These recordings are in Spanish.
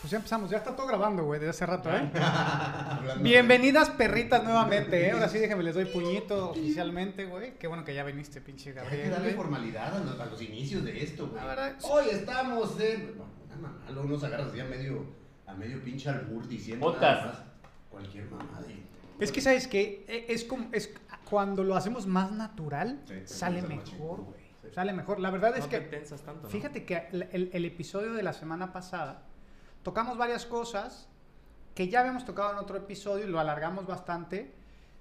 Pues ya empezamos, ya está todo grabando, güey, desde hace rato, ¿eh? Bienvenidas perritas nuevamente, ¿eh? Ahora sí déjenme, les doy puñito oficialmente, güey. Qué bueno que ya viniste, pinche Hay que Gabriel. darle güey. formalidad a los, a los inicios de esto, güey. La verdad, sí. Hoy estamos en. No, una mamá, luego nos agarras así a medio, a medio pinche albur diciendo nada más cualquier mamada. Es que, ¿sabes qué? E- Es como, es cuando lo hacemos más natural, Sí, sale mejor, güey. Sí. Sale mejor. La verdad es no que, te tensas tanto, ¿no? fíjate que el, el- el episodio de la semana pasada, tocamos varias cosas que ya habíamos tocado en otro episodio y lo alargamos bastante,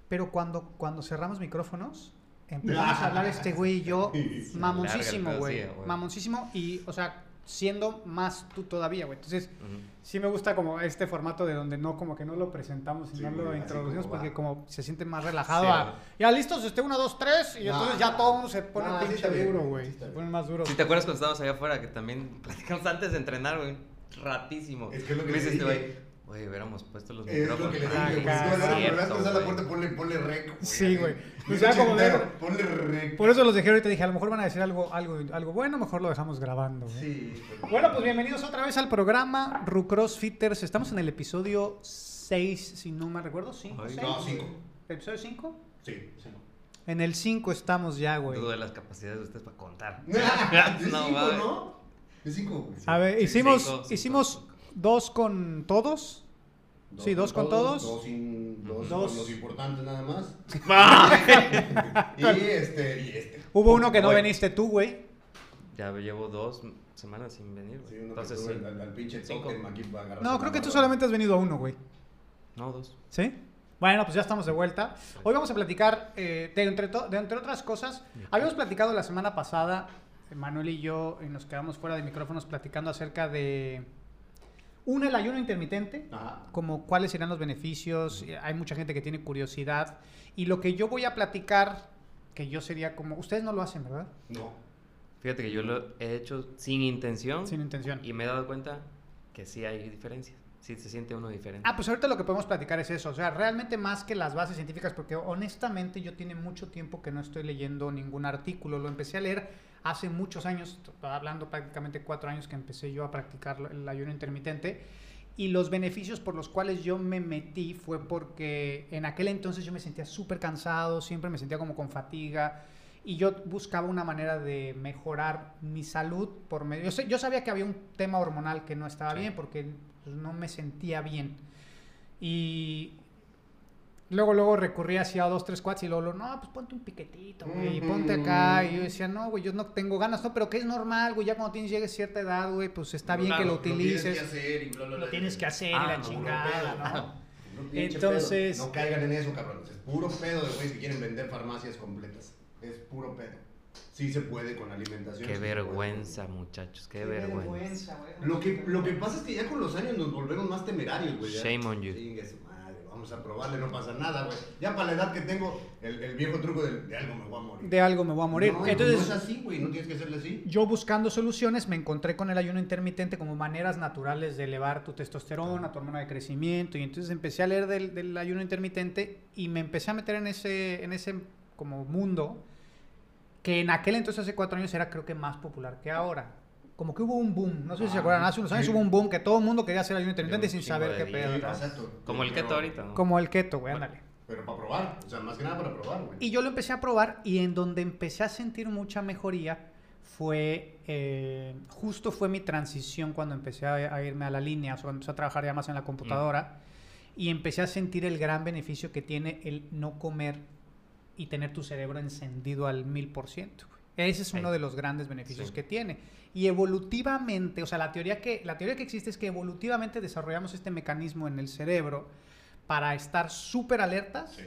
pero cuando, cuando cerramos micrófonos, empezamos a hablar este güey y yo, Sí. mamoncísimo, güey. Mamoncísimo y, o sea, siendo más tú todavía, güey. Entonces, Ujú. sí me gusta como este formato de donde no, como que no lo presentamos y Sí, no lo introducimos como porque va. como se siente más relajado. Sí, a, ya listos, este, uno, dos, tres, y No, entonces ya todo mundo se pone No, sí pinche bien, duro, güey, sí Se pone más duro. Si te acuerdas cuando estábamos allá afuera que también platicamos antes de entrenar, güey. Ratísimo. Es que es lo que Me dice este güey. Oye, hubiéramos puesto los Es lo micrófonos. que le Ah, dije, güey. acá, Si vas a cierto, a la puerta, ponle, ponle rec. güey. Sí, güey. O sea, como de- Ponle rec. Por eso los dejé ahorita, dije, a lo mejor van a decir algo, algo, algo bueno, mejor lo dejamos grabando. güey. Sí. pero- Bueno, pues bienvenidos otra vez al programa Rucross Fitters. Estamos en el episodio 6, si no me recuerdo, 5, Ay, 6. No, cinco. ¿Episodio 5? Sí, sí. En el 5 estamos ya, güey. Dudo de las capacidades de ustedes para contar. De No, cinco. ¿no? De cinco. A ver, Sí, hicimos, cinco, cinco, hicimos cinco. dos con todos. Sí, dos con todos. Dos, sin, dos, Dos. con los importantes nada más. Y este, y este. Hubo uno que no Oye. viniste tú, güey. Ya llevo dos semanas sin venir, Sí, uno Entonces que sí. tuvo al, al pinche tótem aquí para agarrar. No, creo que tú solamente has venido a uno, güey. No, dos. ¿Sí? Bueno, pues ya estamos de vuelta. Hoy vamos a platicar, eh, de, entre de entre otras cosas, habíamos platicado la semana pasada, Manuel y yo, y nos quedamos fuera de micrófonos platicando acerca de, una, el ayuno intermitente, Ajá. como cuáles serían los beneficios, y hay mucha gente que tiene curiosidad, y lo que yo voy a platicar, que yo sería como, ustedes no lo hacen, ¿verdad? No. Fíjate que yo lo he hecho sin intención. Sin intención. Y me he dado cuenta que sí hay diferencias. Sí se siente uno diferente. Ah, pues ahorita lo que podemos platicar es eso, o sea, realmente más que las bases científicas, porque honestamente yo tiene mucho tiempo que no estoy leyendo ningún artículo, lo empecé a leer hace muchos años, hablando prácticamente cuatro años que empecé yo a practicar el ayuno intermitente, y los beneficios por los cuales yo me metí fue porque en aquel entonces yo me sentía súper cansado, siempre me sentía como con fatiga, y yo buscaba una manera de mejorar mi salud por medio. Yo, sé- yo sabía que había un tema hormonal que no estaba Sí. bien porque pues, no me sentía bien. Y luego, luego recurría hacia dos, tres quads y luego, luego, no, pues ponte un piquetito, güey, y ponte acá. Y yo decía, no, güey, yo no tengo ganas, no, pero que es normal, güey, ya cuando tienes, llegues a cierta edad, güey, pues está bien que lo utilices. Lo tienes que hacer y bla, bla, bla. Lo tienes que hacer y Ah, la no, chingada, pedo. ¿no? Pinche Entonces- pedo. No caigan en eso, cabrones. Es puro pedo de güeyes que quieren vender farmacias completas. Es puro pedo. Sí se puede con alimentación. Qué sí vergüenza, muchachos. Qué, vergüenza. güey. Lo que, lo que pasa es que ya con los años nos volvemos más temerarios, güey. ya. Shame on you. Chingue su a probarle, no pasa nada, güey. Ya para la edad que tengo, el, el viejo truco de, de algo me voy a morir. De algo me voy a morir. No, Entonces, no es así, güey, no tienes que hacerle así. yo buscando soluciones me encontré con el ayuno intermitente como maneras naturales de elevar tu testosterona, tu hormona de crecimiento y entonces empecé a leer del, del ayuno intermitente y me empecé a meter en ese, en ese como mundo que en aquel entonces hace cuatro años era creo que más popular que ahora. Como que hubo un boom, no sé si se Ah, acuerdan, hace unos años sí. hubo un boom que todo el mundo quería hacer ayuno intermitente sin saber qué pedo. Como el keto ahorita, ¿no? Como el keto, güey, ándale. Pero para probar, o sea, más que nada para probar, güey. Y yo lo empecé a probar y en donde empecé a sentir mucha mejoría fue, eh, justo fue mi transición cuando empecé a, a irme a la línea, o sea, cuando empecé a trabajar ya más en la computadora y empecé a sentir el gran beneficio que tiene el no comer y tener tu cerebro encendido al mil por ciento. Ese es uno de los grandes beneficios Sí. que tiene. Y evolutivamente, o sea, la teoría, que, la teoría que existe es que evolutivamente desarrollamos este mecanismo en el cerebro para estar súper alertas Sí.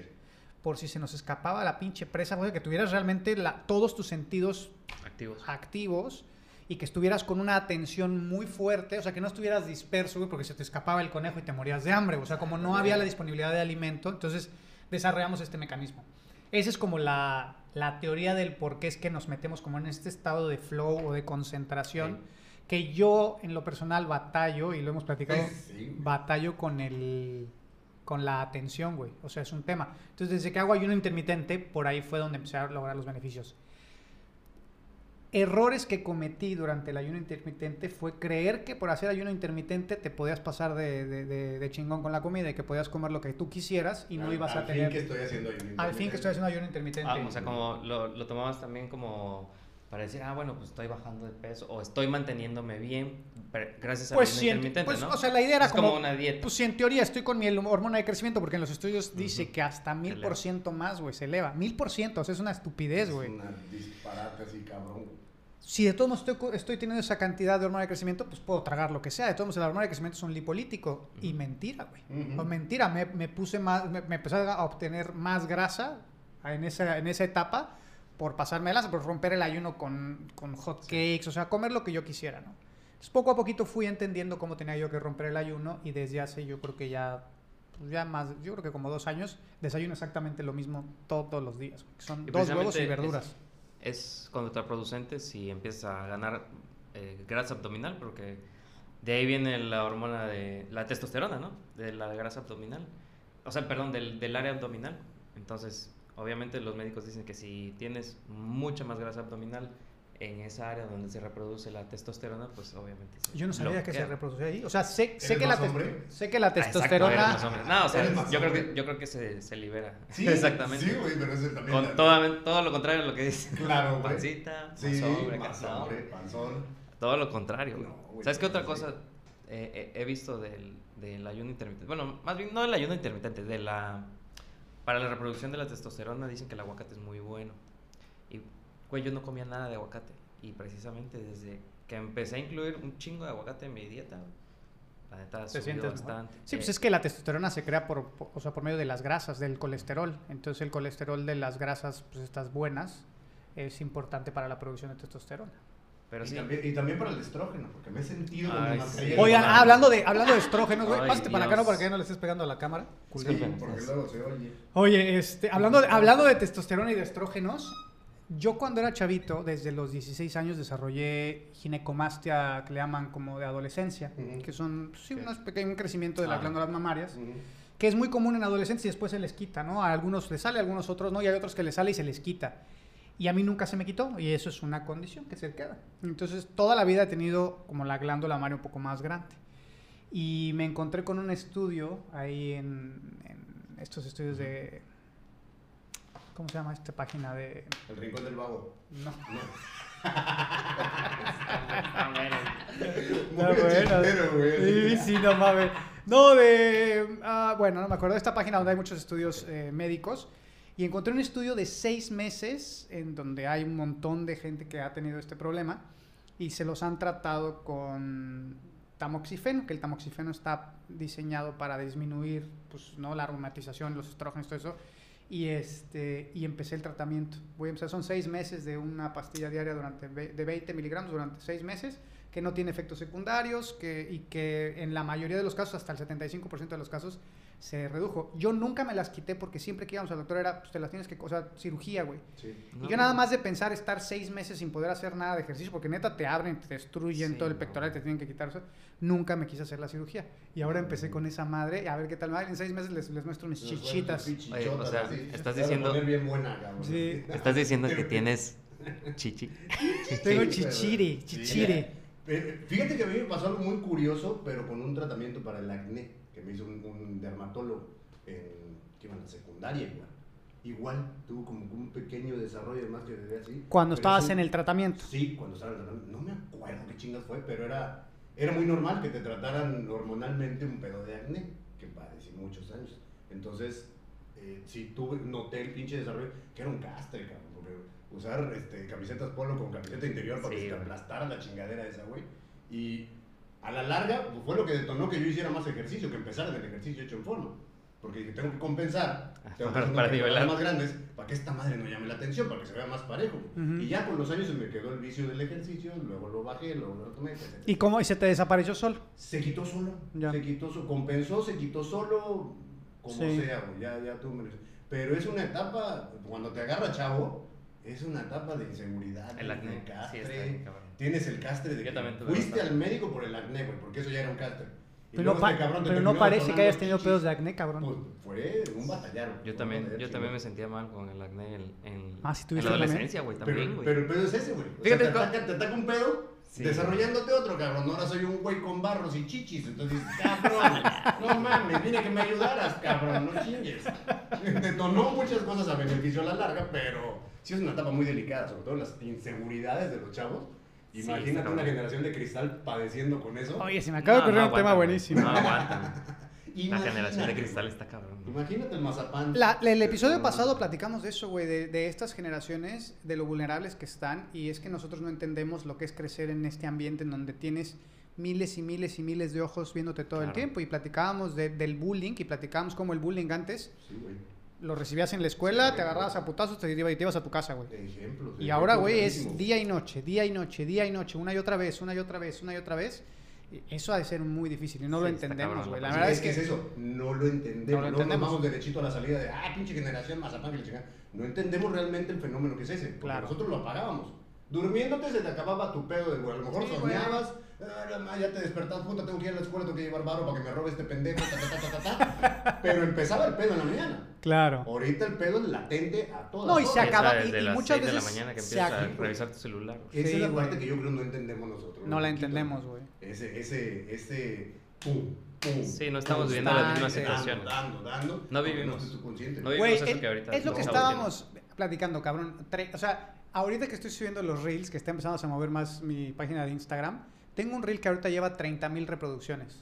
por si se nos escapaba la pinche presa, güey, que tuvieras realmente la- todos tus sentidos Activos. activos y que estuvieras con una atención muy fuerte, o sea, que no estuvieras disperso, porque se te escapaba el conejo y te morías de hambre, o sea, como no había la disponibilidad de alimento, entonces desarrollamos este mecanismo. Esa es como la, la teoría del por qué es que nos metemos como en este estado de flow o de concentración, que yo en lo personal batallo, y lo hemos platicado, Sí. batallo con el con la atención, güey. O sea, es un tema. Entonces, desde que hago ayuno intermitente, por ahí fue donde empecé a lograr los beneficios. Errores que cometí durante el ayuno intermitente fue creer que por hacer ayuno intermitente te podías pasar de, de- de- de chingón con la comida y que podías comer lo que tú quisieras y no Al- ibas a al tener... fin que estoy haciendo ayuno al fin que estoy haciendo ayuno intermitente. Ah, o sea, como lo, lo tomabas también como para decir, ah, bueno, pues estoy bajando de peso o estoy manteniéndome bien pero gracias a Pues, ayuno si intermitente, pues, ¿no? o sea, la idea era es como, como una dieta. Pues si en teoría estoy con mi hormona de crecimiento, porque en los estudios dice que hasta mil por ciento más, güey, se eleva. Mil por ciento, o sea, es una estupidez, Es güey. una disparate así, cabrón. Si de todos modos estoy, estoy teniendo esa cantidad de hormona de crecimiento, pues puedo tragar lo que sea. De todos modos, la hormona de crecimiento es un lipolítico. Y mentira, güey. Ujú. O mentira, me, me puse más, me, me empecé a obtener más grasa en esa, en esa etapa por pasarme de por romper el ayuno con, con hot cakes, o sea, comer lo que yo quisiera, ¿no? Entonces, poco a poquito fui entendiendo cómo tenía yo que romper el ayuno y desde hace yo creo que ya, pues ya más, yo creo que como dos años, desayuno exactamente lo mismo todos los días. Son Y dos huevos y verduras. Es contraproducente si empiezas a ganar eh, grasa abdominal, porque de ahí viene la hormona de la testosterona, ¿no? De la grasa abdominal. O sea, perdón, del, del área abdominal. Entonces, obviamente los médicos dicen que si tienes mucha más grasa abdominal en esa área donde se reproduce la testosterona, pues obviamente... Yo no sabía que se reproducía ahí. O sea, sé, sé, ¿Eres que la, sé que la Ah, exacto, testosterona... más hombre. No, o sea, yo creo, que, yo creo que se, se libera. Sí, Exactamente. Sí, güey, pero es el también. Con la- todo, todo lo contrario a lo que dice. Claro, güey. Pancita, Sí, más hombre, más casado. hombre, panzón. Todo lo contrario, güey. No, güey, ¿Sabes qué otra sí. cosa eh, he he visto del, del ayuno intermitente? Bueno, más bien no del ayuno intermitente, de la... Para la reproducción de la testosterona dicen que el aguacate es muy bueno. Y, güey, yo no comía nada de aguacate. Y precisamente desde que empecé a incluir un chingo de aguacate en mi dieta, la neta Te subido sientes mejor. bastante. Sí, pues Eh, es que la testosterona se crea por, por- o sea, por medio de las grasas, del colesterol. Entonces el colesterol de las grasas, pues estas buenas, es importante para la producción de testosterona. Pero y, sí, también, y también para el estrógeno, porque me he sentido Ay, sí. Oigan, ah, hablando de, hablando de estrógenos, güey, pásate para acá, ¿no? Para que ya no le estés pegando a la cámara. Sí, porque luego se oye. Oye, este, hablando, de, hablando de testosterona y de estrógenos, yo cuando era chavito, desde los 16 años, desarrollé ginecomastia, que le llaman como de adolescencia, que son sí, Sí. unos pequeños crecimiento de las Ah. glándulas mamarias, que es muy común en adolescentes y después se les quita, ¿no? A algunos les sale, a algunos otros no, y hay otros que les sale y se les quita. Y a mí nunca se me quitó, y eso es una condición que se queda. Entonces, toda la vida he tenido como la glándula mamaria un poco más grande. Y me encontré con un estudio ahí en, en estos estudios de... ¿Cómo se llama esta página de...? El rincón del vago. No. No. Sí, sí, no mames. No, de. ah, bueno, no me acuerdo de esta página donde hay muchos estudios eh, médicos. Y encontré un estudio de seis meses en donde hay un montón de gente que ha tenido este problema y se los han tratado con tamoxifeno, que el tamoxifeno está diseñado para disminuir pues, ¿no? la aromatización, los estrógenos, todo eso. Y, este, y empecé el tratamiento. Voy a empezar, son seis meses de una pastilla diaria durante de 20 miligramos durante seis meses, que no tiene efectos secundarios que, y que en la mayoría de los casos, hasta el 75% de los casos, se redujo. Yo nunca me las quité porque siempre que íbamos al doctor era, pues te las tienes que, o sea, cirugía, güey. Sí. Y No, yo nada más de pensar estar seis meses sin poder hacer nada de ejercicio, porque neta te abren, te destruyen Sí, todo el no. pectoral, te tienen que quitar eso. Nunca me quise hacer la cirugía. Y ahora empecé con esa madre, a ver qué tal madre. En seis meses les, les muestro mis chichitas. Oye, o sea, estás diciendo- bien buena, cabrón. Sí. Estás diciendo que tienes chichi. Tengo chichire, pero- chichire. Eh, Fíjate que a mí me pasó algo muy curioso, pero con un tratamiento para el acné que me hizo un, un dermatólogo en, que iba en la secundaria igual. Igual tuvo como un pequeño desarrollo de más que ve así. Cuando estabas en el tratamiento. Sí, cuando estaba en el tratamiento. No me acuerdo qué chingas fue, pero era, era muy normal que te trataran hormonalmente un pedo de acné, que padecí muchos años. Entonces, eh, sí tuve, noté el pinche desarrollo, que era un castre, cabrón, porque usar este, camisetas polo con camiseta interior para Sí, que se aplastara la chingadera esa, güey. Y a la larga, pues, fue lo que detonó que yo hiciera más ejercicio, que empezara en el ejercicio hecho en forma. Porque dije, tengo que compensar. Tengo que Para- hacer para nivelar. más grandes para que esta madre no llame la atención, para que se vea más parejo. Ujú. Y ya con los años se me quedó el vicio del ejercicio, luego lo bajé, luego lo tomé, etc. ¿Y cómo? ¿Y se te desapareció solo? Se quitó solo. Ya. Se quitó solo. Compensó, se quitó solo. Como Sí. sea. Ya, ya tú me- Pero es una etapa, cuando te agarra chavo, es una etapa de inseguridad. El de acné. Sí, castre. está bien, cabrón. Tienes el castre de que fuiste al médico por el acné, güey, porque eso ya era un castre. Y Pero, no, este pa- cabrón pero no parece que hayas tenido chichis. pedos de acné, cabrón. Pues fue un batallar. Yo también, yo también me sentía mal con el acné en, en, Ah, ¿sí en tuviste la adolescencia, güey, también, Pero, güey. pero el pedo es ese, güey. O sea, Fíjate te, ataca, te ataca un pedo Sí. desarrollándote otro, cabrón. Ahora soy un güey con barros y chichis. Entonces, cabrón, no mames, vine a que me ayudaras, cabrón, no chingues. Detonó muchas cosas a beneficio a la larga, pero sí es una etapa muy delicada, sobre todo las inseguridades de los chavos. Sí, Imagínate está una generación de cristal padeciendo con eso. Oye, se me acaba de ocurrir un tema buenísimo. No aguantan. La generación de cristal está cabrón. Imagínate el mazapán. La- el episodio pasado platicamos de eso, güey, de, de estas generaciones, de lo vulnerables que están, y es que nosotros no entendemos lo que es crecer en este ambiente en donde tienes miles y miles y miles de ojos viéndote todo el tiempo, y platicábamos de- del bullying, y platicábamos cómo el bullying antes Sí, güey. Lo recibías en la escuela, te agarrabas a putazos, te ibas y te ibas a tu casa, güey. Ejemplos. Y ahora, güey, es día y noche, día y noche, día y noche, una y otra vez, una y otra vez, una y otra vez. Eso ha de ser muy difícil y no Sí, lo entendemos, güey. la Sí, verdad es que es eso, no lo entendemos. No lo entendemos. Nos vamos derechito a la salida de, ah, pinche generación, mazapán que le. No entendemos realmente el fenómeno que es ese. Porque Claro. nosotros lo apagábamos. Durmiéndote se te acababa tu pedo de, güey. A lo mejor Sí, soñabas, ah, la ya te despertabas, puta, tengo que ir a la escuela, tengo que llevar barro para que me robe este pendejo, ta, ta, ta, ta, ta, ta. Pero empezaba el pedo en la mañana. Claro. Ahorita el pedo es latente a todas No, y se horas. acaba- y- muchas 6 de la veces mañana que se empiezas a acaba- revisar tu celular. Esa Sí, es la güey. parte que yo creo no entendemos nosotros. No la entendemos, güey. Ese, ese, ese, pum, pum. Sí, no estamos viviendo las mismas dando, situaciones. Dando, dando. No vivimos. No vivimos eso es, que ahorita es lo que estábamos platicando, cabrón. Tre- O sea, ahorita que estoy subiendo los reels, que está empezando a mover más mi página de Instagram, tengo un reel que ahorita lleva 30 mil reproducciones.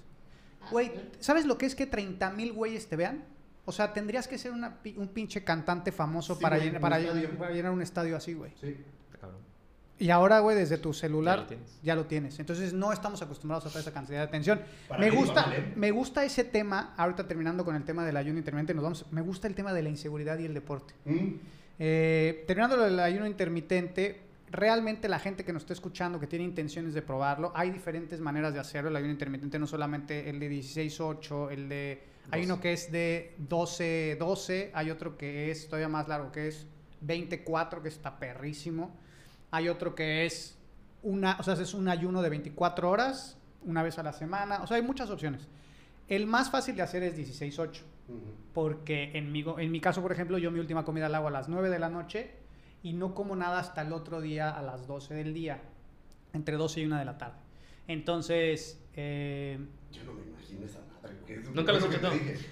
Güey, ¿sabes lo que es que 30 mil güeyes te vean? O sea, tendrías que ser una pi- un pinche cantante famoso Sí, para, güey, llenar, un para, estadio. para llenar un estadio así, güey. Sí. Está cabrón. Y ahora, güey, desde tu celular Ya lo tienes. ya lo tienes. Entonces no estamos acostumbrados a toda esa cantidad de atención. Para Me gusta, me gusta ese tema, ahorita terminando con el tema del ayuno intermitente, nos vamos, me gusta el tema de la inseguridad y el deporte. Mm. Eh, terminando del ayuno intermitente, realmente la gente que nos está escuchando, que tiene intenciones de probarlo, hay diferentes maneras de hacerlo. El ayuno intermitente no solamente el de 16-8, el de... Hay uno que es de 12-12, hay otro que es todavía más largo, que es 24, que está perrísimo. Hay otro que es una, o sea, es un ayuno de 24 horas, una vez a la semana. O sea, hay muchas opciones. El más fácil de hacer es 16-8. Porque en mi, en mi caso, por ejemplo, yo mi última comida la hago a las 9 de la noche y no como nada hasta el otro día a las 12 del día, entre 12 y 1 de la tarde. Entonces, eh, Yo no me imagino esa madre. Es Nunca lo que hecho.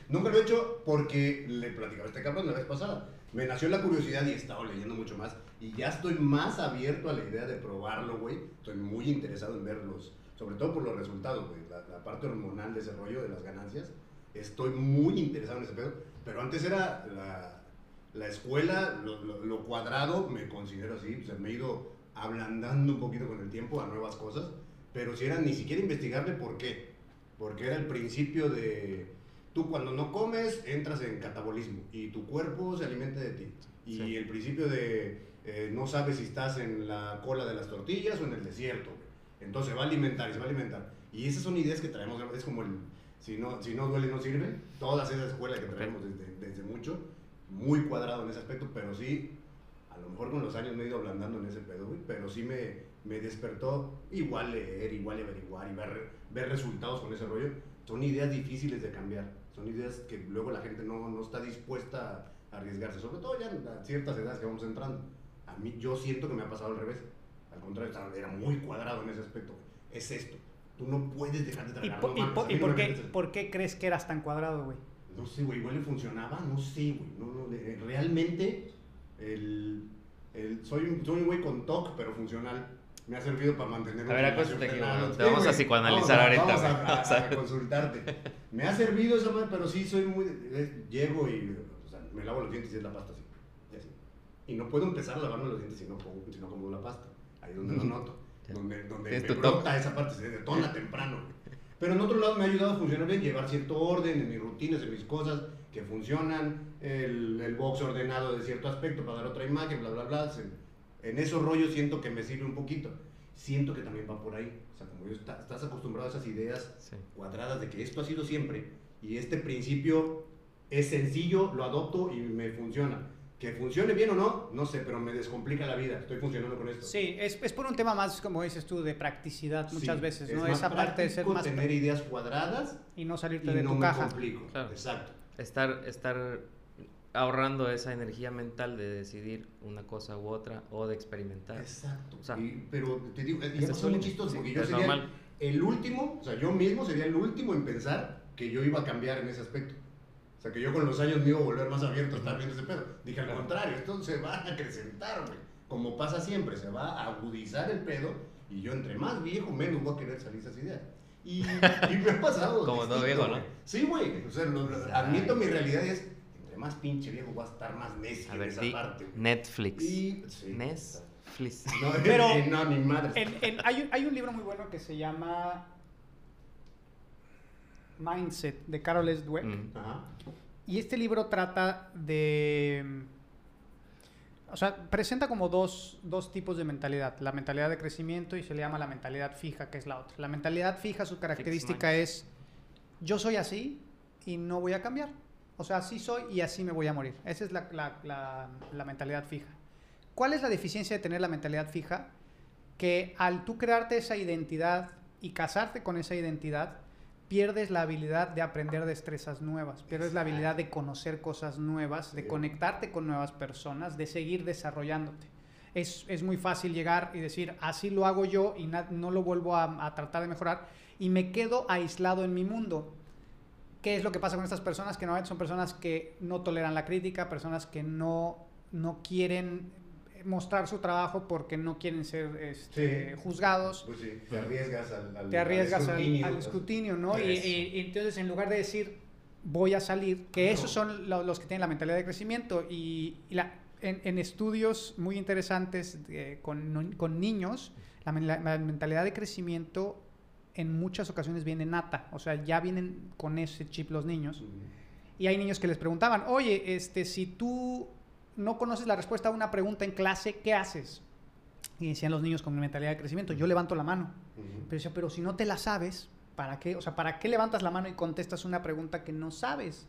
Nunca lo he hecho porque le platicaba a este cabrón la vez pasada. Me nació la curiosidad y he estado leyendo mucho más. Y ya estoy más abierto a la idea de probarlo, güey. Estoy muy interesado en verlos. Sobre todo por los resultados, güey. La, la parte hormonal de ese rollo de las ganancias. Estoy muy interesado en ese pedo. Pero antes era la, la escuela, lo, lo- lo cuadrado, me considero así. O sea, me he ido ablandando un poquito con el tiempo a nuevas cosas. Pero si era ni siquiera investigarle por qué. Porque era el principio de. Tú cuando no comes entras en catabolismo y tu cuerpo se alimenta de ti. Y Sí. el principio de eh, no sabes si estás en la cola de las tortillas o en el desierto. Entonces va a alimentar y se va a alimentar. Y esas son ideas que traemos, es como el, si no, si no duele no sirve. Todas esas escuelas que traemos desde, desde mucho, muy cuadrado en ese aspecto, pero sí, a lo mejor con los años me he ido ablandando en ese pedo, güey, pero sí me, me despertó igual leer, igual averiguar y ver, ver resultados con ese rollo. Son ideas difíciles de cambiar, son ideas que luego la gente no, no está dispuesta a arriesgarse, sobre todo ya a ciertas edades que vamos entrando. A mí yo siento que me ha pasado al revés, al contrario, era muy cuadrado en ese aspecto. Es esto, tú no puedes dejar de ¿y, tragar. po- no y po- y por, qué, por crees que eras tan cuadrado, güey? no sé, güey, igual le funcionaba, no sé, güey. No, realmente, el, el- soy, un, soy un güey con TOC, pero funcional. Me ha servido para mantener A ver, te Sí, vamos a psicoanalizar vamos a- ahorita, Vamos a, a- Vamos a- a consultarte. Me ha servido esa madre, pero sí soy muy. de- llego y o sea, me lavo los dientes y es la pasta así. Y así. Y no puedo empezar a lavarme los dientes si no, si no como la pasta. Ahí es donde lo noto. Donde, donde me brota esa parte, se detona temprano. Pero en otro lado me ha ayudado a funcionar bien, llevar cierto orden en mis rutinas, en mis cosas que funcionan, el, el box ordenado de cierto aspecto para dar otra imagen, bla, bla, bla. Se- En esos rollos siento que me sirve un poquito. Siento que también va por ahí. O sea, como yo está- estás acostumbrado a esas ideas Sí. cuadradas de que esto ha sido siempre y este principio es sencillo, lo adopto y me funciona. Que funcione bien o no, no sé, pero me descomplica la vida. Estoy funcionando con esto. Sí, es, es por un tema más, como dices tú, de practicidad muchas Sí, veces, es ¿no? más Esa parte de ser más... tener ideas cuadradas Y no y salirte de no tu me caja. complico. Claro. Exacto. Estar, estar ahorrando esa energía mental de decidir una cosa u otra o de experimentar. Exacto. O sea, Y- pero te digo, un- chistoso sí, porque yo sería normal. el último, o sea, yo mismo sería el último en pensar que yo iba a cambiar en ese aspecto. O sea, que yo con los años me iba a volver más abierto a estar viendo ese pedo. Dije, al contrario, esto se va a acrecentar, güey. Como pasa siempre, se va a agudizar el pedo y yo entre más viejo, menos voy a querer salir de esas ideas. Y, y me ha pasado. Como todo viejo, ¿no? Sí, güey. O sea, lo- lo- admito mi realidad y es, entre más pinche viejo voy a estar más necio A en ver, esa parte. güey. Netflix. Y, sí. Netflix. No, Pero- eh, no, ni madre. En- en- hay, un- hay un libro muy bueno que se llama Mindset de Carol S. Dweck. Mm. Ajá. Y este libro trata de... O sea, presenta como dos, dos tipos de mentalidad. La mentalidad de crecimiento y se le llama la mentalidad fija, que es la otra. La mentalidad fija, su característica es, yo soy así y no voy a cambiar. O sea, así soy y así me voy a morir. Esa es la, la- la- la mentalidad fija. ¿Cuál es la deficiencia de tener la mentalidad fija? Que al tú crearte esa identidad y casarte con esa identidad, pierdes la habilidad de aprender destrezas nuevas, pierdes la habilidad de conocer cosas nuevas, de conectarte con nuevas personas, de seguir desarrollándote. Es, es muy fácil llegar y decir, así lo hago yo y no lo vuelvo a, a tratar de mejorar y me quedo aislado en mi mundo. ¿Qué es lo que pasa con estas personas? Que normalmente son personas que no toleran la crítica, personas que no, no quieren mostrar su trabajo porque no quieren ser este, Sí. juzgados Pues sí, te arriesgas al, al- te arriesgas al, escrutinio. al escrutinio, ¿no? Y, Eso. y- y entonces en lugar de decir voy a salir, que esos son lo- los que tienen la mentalidad de crecimiento y, y la- en, en estudios muy interesantes de- con, con niños, la, men- la- la mentalidad de crecimiento en muchas ocasiones viene nata, o sea, ya vienen con ese chip los niños. Y hay niños que les preguntaban, oye, este, si tú no conoces la respuesta a una pregunta en clase, ¿qué haces? Y decían los niños con mentalidad de crecimiento, yo levanto la mano. Ujú. Pero decía, pero si no te la sabes, ¿para qué? O sea, ¿para qué levantas la mano y contestas una pregunta que no sabes?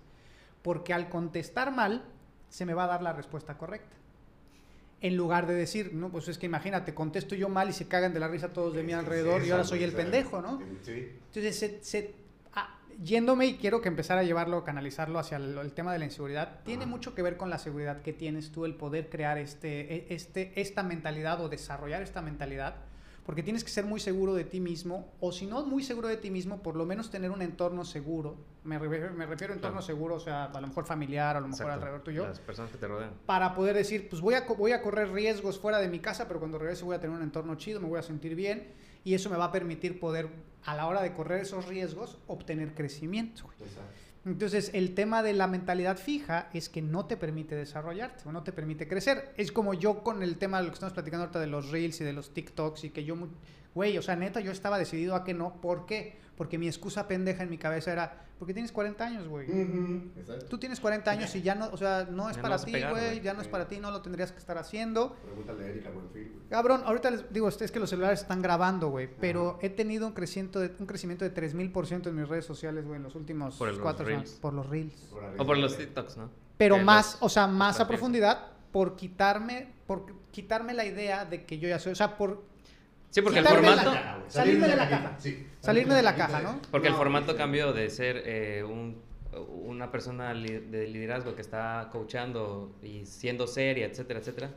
Porque al contestar mal, se me va a dar la respuesta correcta. En lugar de decir, no, pues es que imagínate, contesto yo mal y se cagan de la risa todos de mi alrededor y ahora soy el pendejo, ¿no? Entonces, se- se- yéndome y quiero que empezar a llevarlo, canalizarlo hacia el, el tema de la inseguridad, tiene mucho que ver con la seguridad que tienes tú, el poder crear este, e- este, esta mentalidad o desarrollar esta mentalidad, porque tienes que ser muy seguro de ti mismo, o si no muy seguro de ti mismo, por lo menos tener un entorno seguro. Me, re- me refiero a entorno Claro. seguro, o sea, a lo mejor familiar, a lo mejor Exacto. alrededor tuyo Las personas que te rodean. para poder decir, pues voy a, voy a correr riesgos fuera de mi casa, pero cuando regrese voy a tener un entorno chido, me voy a sentir bien y eso me va a permitir poder, a la hora de correr esos riesgos, obtener crecimiento. Exacto. Entonces, el tema de la mentalidad fija es que no te permite desarrollarte o no te permite crecer. Es como yo con el tema de lo que estamos platicando ahorita de los reels y de los TikToks y que yo, güey, o sea, neta, yo estaba decidido a que no. ¿Por qué? Porque mi excusa pendeja en mi cabeza era, porque tienes 40 años, güey. Exacto. Tú tienes 40 años y ya no, o sea, no es Ya para ti, güey, ya no es para ti, no lo tendrías que estar haciendo. Pregúntale a Erika Buenfil. güey. Cabrón, ahorita les digo, es que los celulares están grabando, güey, pero he tenido un crecimiento de, un crecimiento de 3000% en mis redes sociales, güey, en los últimos Por 4 años. Por los reels. Por O por los. TikToks, ¿no? Pero más, los- o sea, más a profundidad por quitarme, por quitarme la idea de que yo ya soy, o sea, por Sí, porque el formato... caja, güey. Salirme de la caja. Sí. Salirme de la caja, ¿no? Porque el formato cambió de ser eh, un, una persona li- de liderazgo que está coachando y siendo seria, etcétera, etcétera.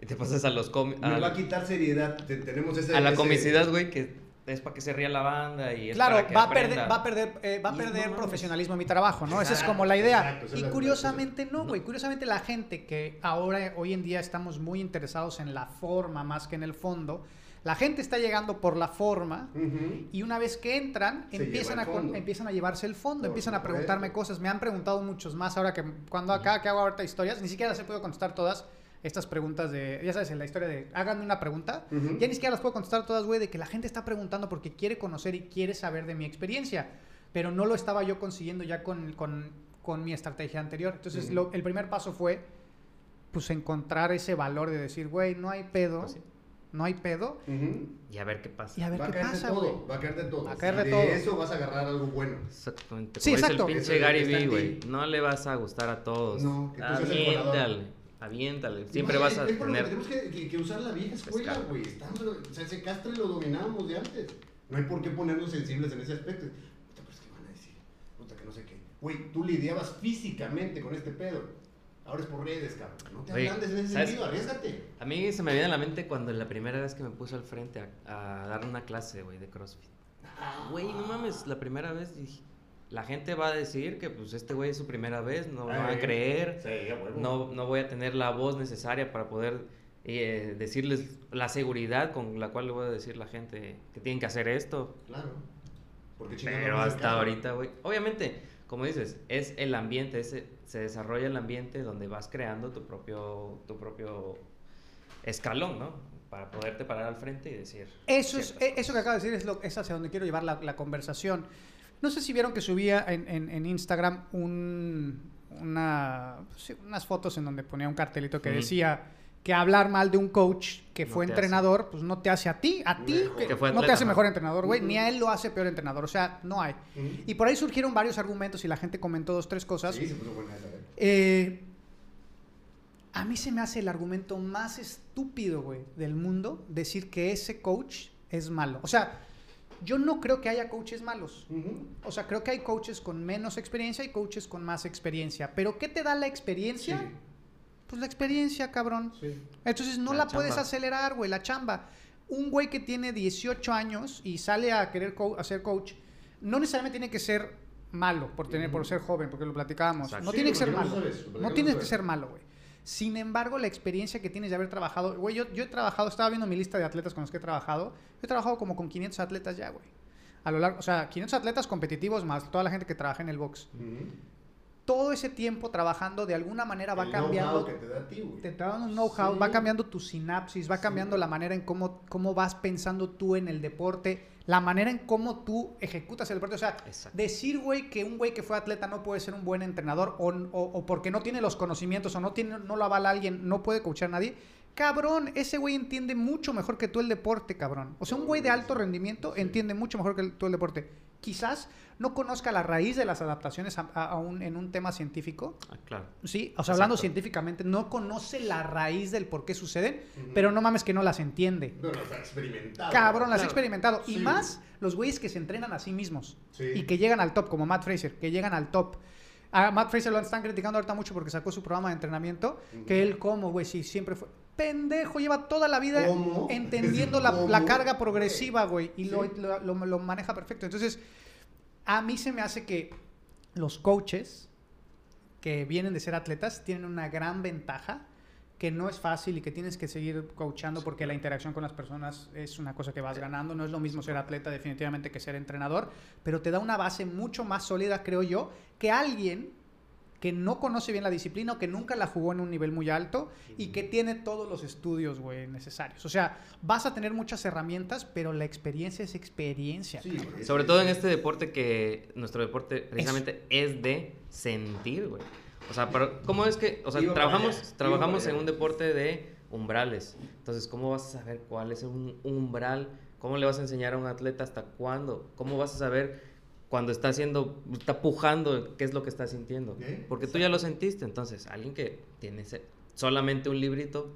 Y te pasas a los cómics. Nos va a quitar seriedad. te- tenemos ese. a la ese- comicidad, güey, que es para que se ría la banda y es Claro, para que va a, perder, va a perder, eh, va a perder no profesionalismo en mi trabajo, ¿no? Esa es como la idea. exacto, y curiosamente no, güey. Curiosamente la gente que ahora, hoy en día estamos muy interesados en la forma más que en el fondo, la gente está llegando por la forma Ujú. y una vez que entran, Se empiezan a, empiezan a llevarse el fondo, Por empiezan a preguntarme cosas. Me han preguntado muchos más ahora que cuando acá que hago ahorita historias, ni siquiera las he podido contestar todas. estas preguntas de, ya sabes, en la historia de, háganme una pregunta, ya ni siquiera las puedo contestar todas, güey, de que la gente está preguntando porque quiere conocer y quiere saber de mi experiencia, pero no lo estaba yo consiguiendo ya con, con, con mi estrategia anterior. Entonces, lo- el primer paso fue, pues, encontrar ese valor de decir, güey, no hay pedo. No hay pedo, Ujú. Y a ver qué pasa. y a ver va qué a caer pasa, de todo, va a caer de todo. Va a caer de Y todo. eso vas a agarrar algo bueno. Exactamente. Sí, dice exacto. el Eso pinche es lo que Gary Vee, güey. No le vas a gustar a todos. No, que tú el. Aviéntale, aviéntale. Siempre No, vas es- a es por que tener... tenemos que, que- que usar la vieja escuela, güey. Estamos, o sea, ese castre lo dominábamos de antes. No hay por qué ponernos sensibles en ese aspecto. Puta, pues, ¿qué van a decir? Puta, que no sé qué. Güey, tú lidiabas físicamente con este pedo. Ahora es por redes, cabrón. No te agrandes en ese sentido, arriesgate. A mí se me viene a la mente cuando la primera vez que me puse al frente a, a dar una clase, güey, de CrossFit. Güey, no mames, la primera vez dije, la gente va a decir que pues este güey es su primera vez, no me van a Eh, creer, Sí, no, no voy a tener la voz necesaria para poder eh, decirles la seguridad con la cual le voy a decir a la gente que tienen que hacer esto. Claro. Porque Pero hasta ahorita, güey. Obviamente, como dices, es el ambiente, ese, se desarrolla el ambiente donde vas creando tu propio, tu propio escalón, ¿no? Para poderte parar al frente y decir. Eso, es, eh, eso que acaba de decir es, lo, es hacia donde quiero llevar la, la conversación. No sé si vieron que subía en, en- en Instagram un, una, unas fotos en donde ponía un cartelito que decía que hablar mal de un coach que No fue entrenador, pues no te hace a ti, a ti, que Que fue no te hace mejor entrenador, güey, ni a él lo hace peor entrenador, o sea, no hay. Y por ahí surgieron varios argumentos y la gente comentó dos, tres cosas. Sí, se puso buena esa, ¿eh? Eh, a mí se me hace el argumento más estúpido, güey, del mundo decir que ese coach es malo. O sea, yo no creo que haya coaches malos. O sea, creo que hay coaches con menos experiencia y coaches con más experiencia. Pero ¿qué te da la experiencia? Sí, Pues la experiencia, cabrón. sí. Entonces no La la, puedes acelerar, güey, la chamba. Un güey que tiene 18 años y sale a querer co- a ser coach, no necesariamente tiene que ser malo por tener por ser joven, porque lo platicábamos. Exacto. No Sí, tiene que ser malo. no no tienes que ser malo, güey. Sin embargo, la experiencia que tienes de haber trabajado, güey, yo, yo he trabajado, estaba viendo mi lista de atletas con los que he trabajado, he trabajado como con 500 atletas ya, güey. A lo largo, o sea, 500 atletas competitivos más toda la gente que trabaja en el box. Todo ese tiempo trabajando de alguna manera va El cambiando know-how que te da a ti, güey. te da un know-how, Sí. va cambiando tu sinapsis, va Sí. cambiando la manera en cómo, cómo vas pensando tú en el deporte, la manera en cómo tú ejecutas el deporte. O sea, Exacto. decir, güey, que un güey que fue atleta no puede ser un buen entrenador o, o- o porque no tiene los conocimientos o no, tiene, no lo avala alguien, no puede coachar a nadie. Cabrón, ese güey entiende mucho mejor que tú el deporte, cabrón. O sea, un güey de alto rendimiento Sí. entiende mucho mejor que tú el deporte. Quizás no conozca la raíz de las adaptaciones a- a- a un- en un tema científico, Ah, claro. Sí, o sea, hablando científicamente, no conoce la raíz del por qué suceden, pero no mames que no las entiende. No, no, está experimentado. Cabrón, las he Claro. experimentado. Y más los güeyes que se entrenan a sí mismos Sí. y que llegan al top, como Matt Fraser, que llegan al top. A Matt Fraser lo están criticando ahorita mucho porque sacó su programa de entrenamiento, que él como, güey, sí, siempre fue... Pendejo, lleva toda la vida ¿Cómo? entendiendo la, carga progresiva, güey, y lo, Sí. lo- lo- lo maneja perfecto. Entonces, a mí se me hace que los coaches que vienen de ser atletas tienen una gran ventaja que no es fácil y que tienes que seguir coachando porque la interacción con las personas es una cosa que vas ganando. No es lo mismo ser atleta definitivamente que ser entrenador, pero te da una base mucho más sólida, creo yo, que alguien que no conoce bien la disciplina o que nunca la jugó en un nivel muy alto y que tiene todos los estudios, güey, necesarios. O sea, vas a tener muchas herramientas, pero la experiencia es experiencia. Sí, Sobre todo en este deporte que nuestro deporte precisamente es de sentir, güey. O sea, pero ¿cómo es que, o sea, Iba trabajamos, allá, trabajamos en un deporte de umbrales. Entonces, ¿cómo vas a saber cuál es un umbral? ¿Cómo le vas a enseñar a un atleta hasta cuándo? ¿Cómo vas a saber cuando está haciendo, está pujando, qué es lo que está sintiendo? ¿Eh? Porque tú ya lo sentiste. Entonces, alguien que tiene solamente un librito,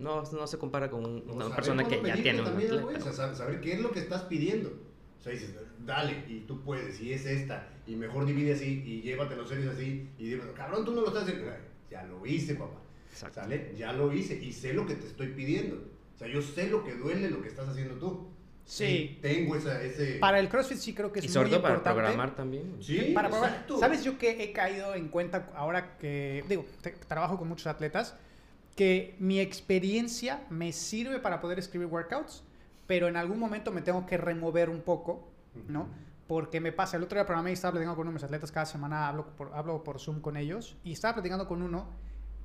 no, no se compara con un- una saber persona que ya tiene un también, atleta. güey, o sea, sab- saber qué es lo que estás pidiendo. O sea, dices, dale, y tú puedes, y es esta, y mejor divide así, y llévate los serios así, y digo, cabrón, tú no lo estás haciendo. Ya lo hice, papá. Exacto. ¿Sale? Ya lo hice, y sé lo que te estoy pidiendo. O sea, yo sé lo que duele lo que estás haciendo tú. Sí. Tengo esa, ese... Para el CrossFit sí creo que es Y sobre muy todo para importante. programar también. Sí, para exacto. ¿Sabes yo que he caído en cuenta ahora que, digo, te- trabajo con muchos atletas, que mi experiencia me sirve para poder escribir workouts, pero en algún momento me tengo que remover un poco, ¿no? Porque me pasa, el otro día programé y estaba platicando con uno de mis atletas, cada semana hablo por, hablo por Zoom con ellos, y estaba platicando con uno,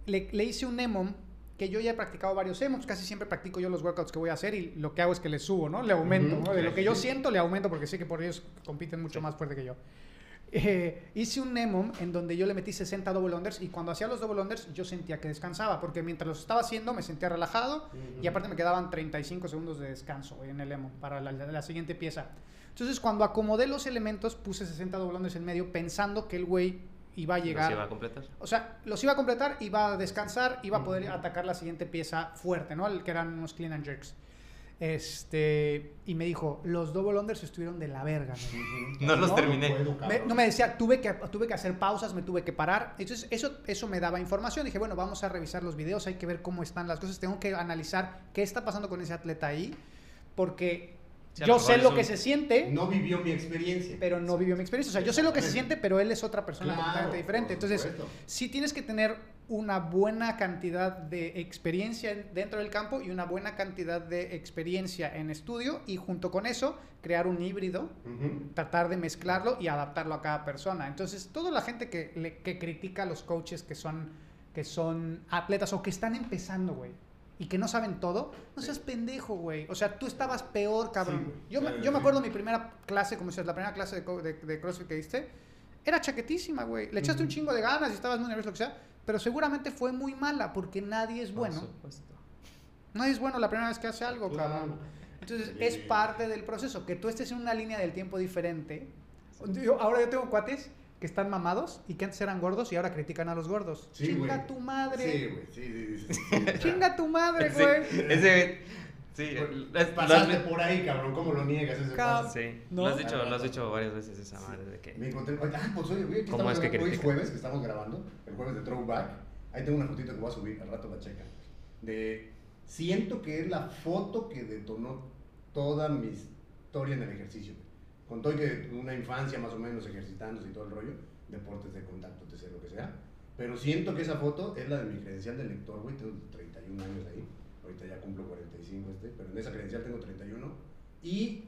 le, le hice un EMOM que yo ya he practicado varios EMOMs, casi siempre practico yo los workouts que voy a hacer y lo que hago es que le subo, ¿no? Le aumento. De lo que yo siento, le aumento porque sé que por ellos compiten mucho más fuerte que yo. Eh, hice un EMOM en donde yo le metí 60 double unders y cuando hacía los double unders yo sentía que descansaba porque mientras los estaba haciendo me sentía relajado y aparte me quedaban 35 segundos de descanso en el EMOM para la, la- la siguiente pieza. Entonces cuando acomodé los elementos puse 60 double unders en medio pensando que el güey iba a Los llegar iba a completar. o sea, los iba a completar, iba a descansar, iba a poder atacar la siguiente pieza fuerte, ¿no? El que eran unos clean and jerks. Este, y me dijo, los double unders estuvieron de la verga. ¿no? No los No, terminé. Me- no me decía, tuve que, tuve que hacer pausas, me tuve que parar. Entonces, eso, eso me daba información. Dije, bueno, vamos a revisar los videos, hay que ver cómo están las cosas. Tengo que analizar qué está pasando con ese atleta ahí, porque a yo sé lo que se siente No vivió mi experiencia. pero no vivió mi experiencia. O sea, yo sé lo que se siente, pero él es otra persona Claro, completamente diferente. Entonces, sí tienes que tener una buena cantidad de experiencia en- dentro del campo y una buena cantidad de experiencia en estudio y junto con eso crear un híbrido, tratar de mezclarlo y adaptarlo a cada persona. Entonces, toda la gente que, le- que critica a los coaches que son, que son atletas o que están empezando, güey. Y que no saben todo, no seas pendejo, güey. O sea, tú estabas peor, cabrón. Sí, yo, me, Sí, yo me sí. acuerdo mi primera clase, como decías, la primera clase de, de, de CrossFit que diste, era chaquetísima, güey. Le echaste un chingo de ganas y estabas muy nervioso, lo que sea, pero seguramente fue muy mala porque nadie es Por bueno. supuesto. Nadie es bueno la primera vez que hace algo, Claro. cabrón. Entonces, Sí. es parte del proceso. Que tú estés en una línea del tiempo diferente. Yo- ahora yo tengo cuates que están mamados y que antes eran gordos y ahora critican a los gordos. Sí, Chinga güey. tu madre. Sí, güey. Sí, sí, sí, sí, sí. Chinga tu madre, Sí, güey. ese. Sí, es- lo has- Pasaste por ahí, cabrón. ¿Cómo lo niegas ese Cab- paso? Sí, ¿No? lo has dicho, lo has dicho varias veces esa madre de que. Me encontré. Ah, pues oye, güey, aquí ¿Cómo estamos es que hoy es critica? jueves que estamos grabando, el jueves de Throwback. Ahí tengo una fotito que voy a subir, al rato la checa. De. Siento que es la foto que detonó toda mi historia en el ejercicio. Con todo que una infancia más o menos ejercitándose y todo el rollo, deportes de contacto, etc., lo que sea. Pero siento que esa foto es la de mi credencial de lector, güey. Tengo 31 años ahí. Ahorita ya cumplo 45 este, pero en esa credencial tengo 31. Y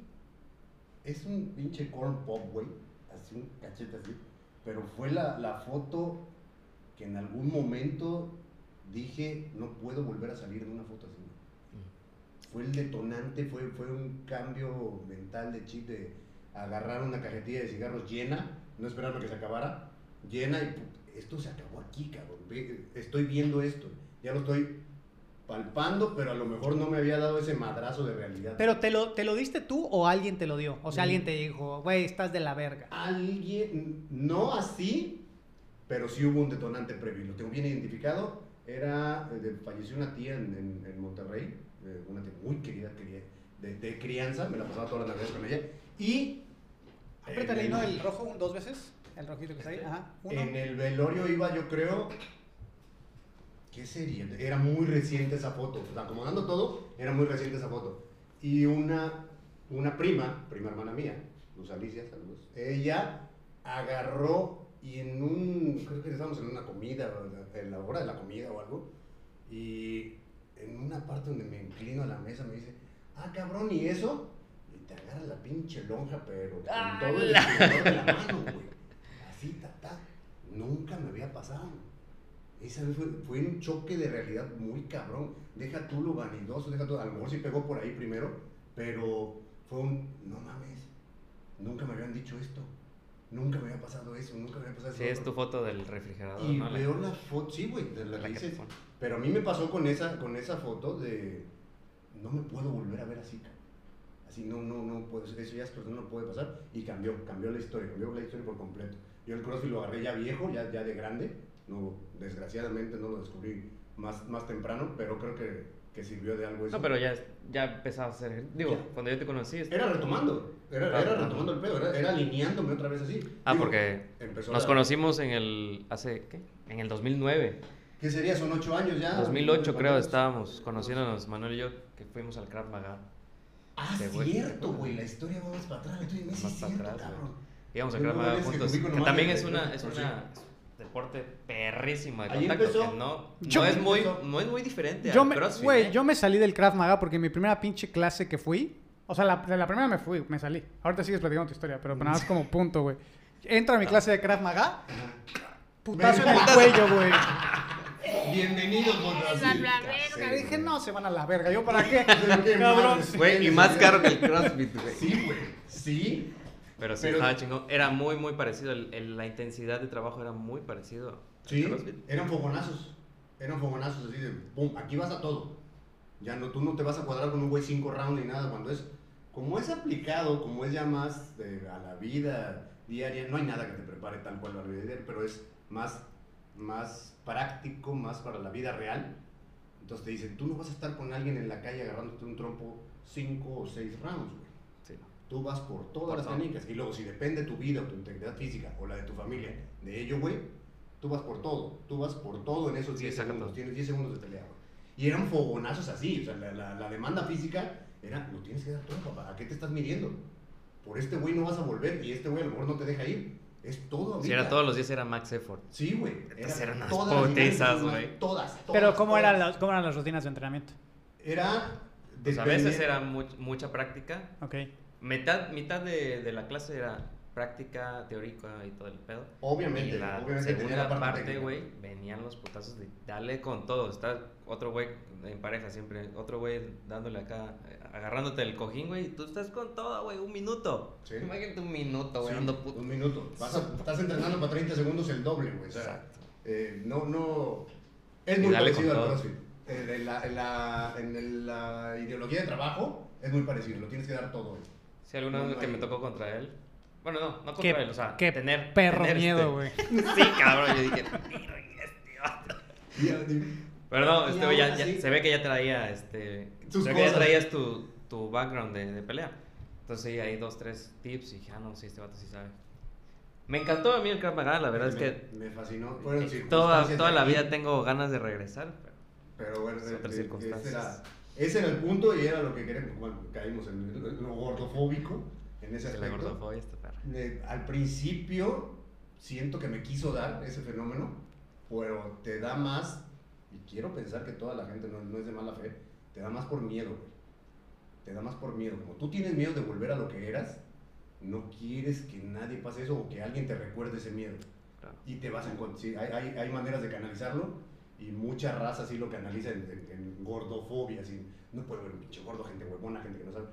es un pinche corn pop, güey. Así un cachete así. Pero fue la, la foto que en algún momento dije, no puedo volver a salir de una foto así. güey". Fue el detonante, fue, fue un cambio mental de chip de agarrar una cajetilla de cigarros llena, no esperarme que se acabara, llena y esto se acabó aquí, cabrón. Estoy viendo esto, ya lo estoy palpando, pero a lo mejor no me había dado ese madrazo de realidad. Pero ¿te lo, ¿te lo diste tú o alguien te lo dio? O sea, Mm. alguien te dijo, güey, estás de la verga. alguien, no así, pero sí hubo un detonante previo. Lo tengo bien identificado. Era, eh, de- falleció una tía en, en- en Monterrey, eh, una tía muy querida, de, de crianza, me la pasaba todas las navidades con ella. Y Apriétale el- El rojo dos veces. El rojito que está ahí. Ajá. Uno. en el velorio iba, yo creo, ¿qué sería? Era muy reciente esa foto. O sea, acomodando todo, era muy reciente esa foto. Y una, una prima, prima hermana mía, Luz Alicia, saludos, ella agarró y en un, creo que estábamos en una comida, en la hora de la comida o algo, y en una parte donde me inclino a la mesa me dice, ah, cabrón, ¿y eso? Te agarra la pinche lonja, pero con todo el estirador de la mano, güey. Así, ta, ta. Nunca me había pasado. Esa vez fue, fue un choque de realidad muy cabrón. Deja tú lo vanidoso, deja tú. A lo mejor sí pegó por ahí primero, pero fue un. No mames. Nunca me habían dicho esto. Nunca me había pasado eso. Nunca me había pasado Sí, eso. es tu foto del refrigerador, Y ¿no? La- veo la foto, sí, güey, de la la que dices. Pero a mí me pasó con esa, con esa foto de. No me puedo volver a ver así, cabrón. Así, no, no, no puedo. Eso ya es no puede pasar. Y cambió, cambió la historia, cambió la historia por completo. Yo el CrossFit lo agarré ya viejo, ya, ya de grande. No, desgraciadamente no lo descubrí más, más temprano, pero creo que, que sirvió de algo eso. No, pero ya, ya empezaba a hacer. Digo, Ya. cuando yo te conocí. est- Era retomando, era, Ah, era retomando el pedo, era, era alineándome otra vez así. Ah, Digo, porque empezó nos la- conocimos en el. ¿Hace qué? En el 2009. ¿Qué sería? Son ocho años ya. 2008 creo ¿Cuántos? estábamos conociéndonos, Manuel y yo, que fuimos al Krav Maga. Ah, güey. cierto, güey, la historia va más para atrás. Más para cierto, atrás, cabrón. Íbamos mames, que juntos. Que también es una, es una deporte perrísimo de contacto. empezó. Que no, Yo- no, es muy, no es muy diferente Yo al me, CrossFit. güey, ¿eh? yo me salí del Krav Maga porque mi primera pinche clase que fui, o sea, la, de la primera me fui, me salí. Ahorita sigues platicando tu historia, pero nada más como punto, güey. Entro a mi clase de Krav Maga, putazo en el cuello, güey. Bienvenidos. A la verga. Dije, no, se van a la verga. ¿Yo para qué? Cabrón. Güey, y más caro que el CrossFit, güey. Sí, güey. Sí. Pero sí, Pero- estaba chingón. Era muy, muy parecido. el- el- la intensidad de trabajo era muy parecido al Sí, eran fogonazos. Eran fogonazos así de, pum, aquí vas a todo. Ya no, tú no te vas a cuadrar con un güey cinco rounds ni nada. Cuando es, como es aplicado, como es ya más de- a la vida diaria, no hay nada que te prepare tal cual a la vida diaria, pero es más, más práctico, más para la vida real. Entonces te dicen, tú no vas a estar con alguien en la calle agarrándote un trompo cinco o seis rounds, güey. Sí. Tú vas por todas Por las canicas. Y luego, si depende tu vida o tu integridad física o la de tu familia de ello, güey, tú vas por todo. Tú vas por todo en esos Sí, 10 saca segundos. Tienes 10 segundos de pelea, güey. Y eran fogonazos así. O sea, la, la- la demanda física era, lo tienes que dar todo, papá. ¿A qué te estás midiendo? Por este güey no vas a volver y este güey a lo mejor no te deja ir. Es todo ahorita. Si era todos los días, era max effort. Sí, güey. Eran unas todas güey. Todas, todas. Pero ¿cómo, todas. eran las, ¿cómo eran las rutinas de entrenamiento? Era... Pues a veces era much- mucha práctica. Ok. Mitad, mitad de, de la clase era práctica, teórica y todo el pedo. Obviamente, y la obviamente la segunda parte güey, venían los putazos de dale con todo. Está otro güey en pareja siempre, otro güey dándole acá, eh, agarrándote el cojín, güey. y Tú estás con todo, güey, un minuto. Sí. Imagínate un minuto, güey, Sí, puto. Un minuto. Vas a- estás entrenando para 30 segundos el doble, güey. O sea, Exacto. eh, no, no. Es muy parecido al. CrossFit. Eh, en, la, en, la, en la ideología de trabajo es muy parecido. Lo tienes que dar todo, güey. Si alguna vez no que hay- me tocó contra él. Bueno, no, no Qué, contra él, o sea, qué tener. perro tener miedo, este- güey. Sí, cabrón, yo dije. "Mira, este vato". Pero no, Y este güey ya, aún ya- se ve que ya traía este. Sus se ve que ya traías tu, tu background de, de pelea. Entonces sí, hay dos, tres tips y dije, ah, no, sí, este vato sí sabe. Me encantó a mí el Krav Maga, la verdad es me, que Me fascinó. Circunstancias toda, de toda la vida tengo ganas de regresar. pero- Pero bueno, Es eh, otras eh, circunstancias. Ese era, ese era el punto y era lo que queremos. Bueno, caímos en lo gordofóbico en ese que la aspecto. gordofobia está. Eh, al principio siento que me quiso dar ese fenómeno, pero te da más, y quiero pensar que toda la gente no, no es de mala fe, te da más por miedo, güey. Te da más por miedo. Como tú tienes miedo de volver a lo que eras, no quieres que nadie pase eso o que alguien te recuerde ese miedo. Claro. Y te vas a encontrar. sí, hay, hay, hay maneras de canalizarlo y mucha raza sí lo canaliza en, en- en gordofobia. Así, no puede ver un pinche gordo, gente huevona, gente que no sabe.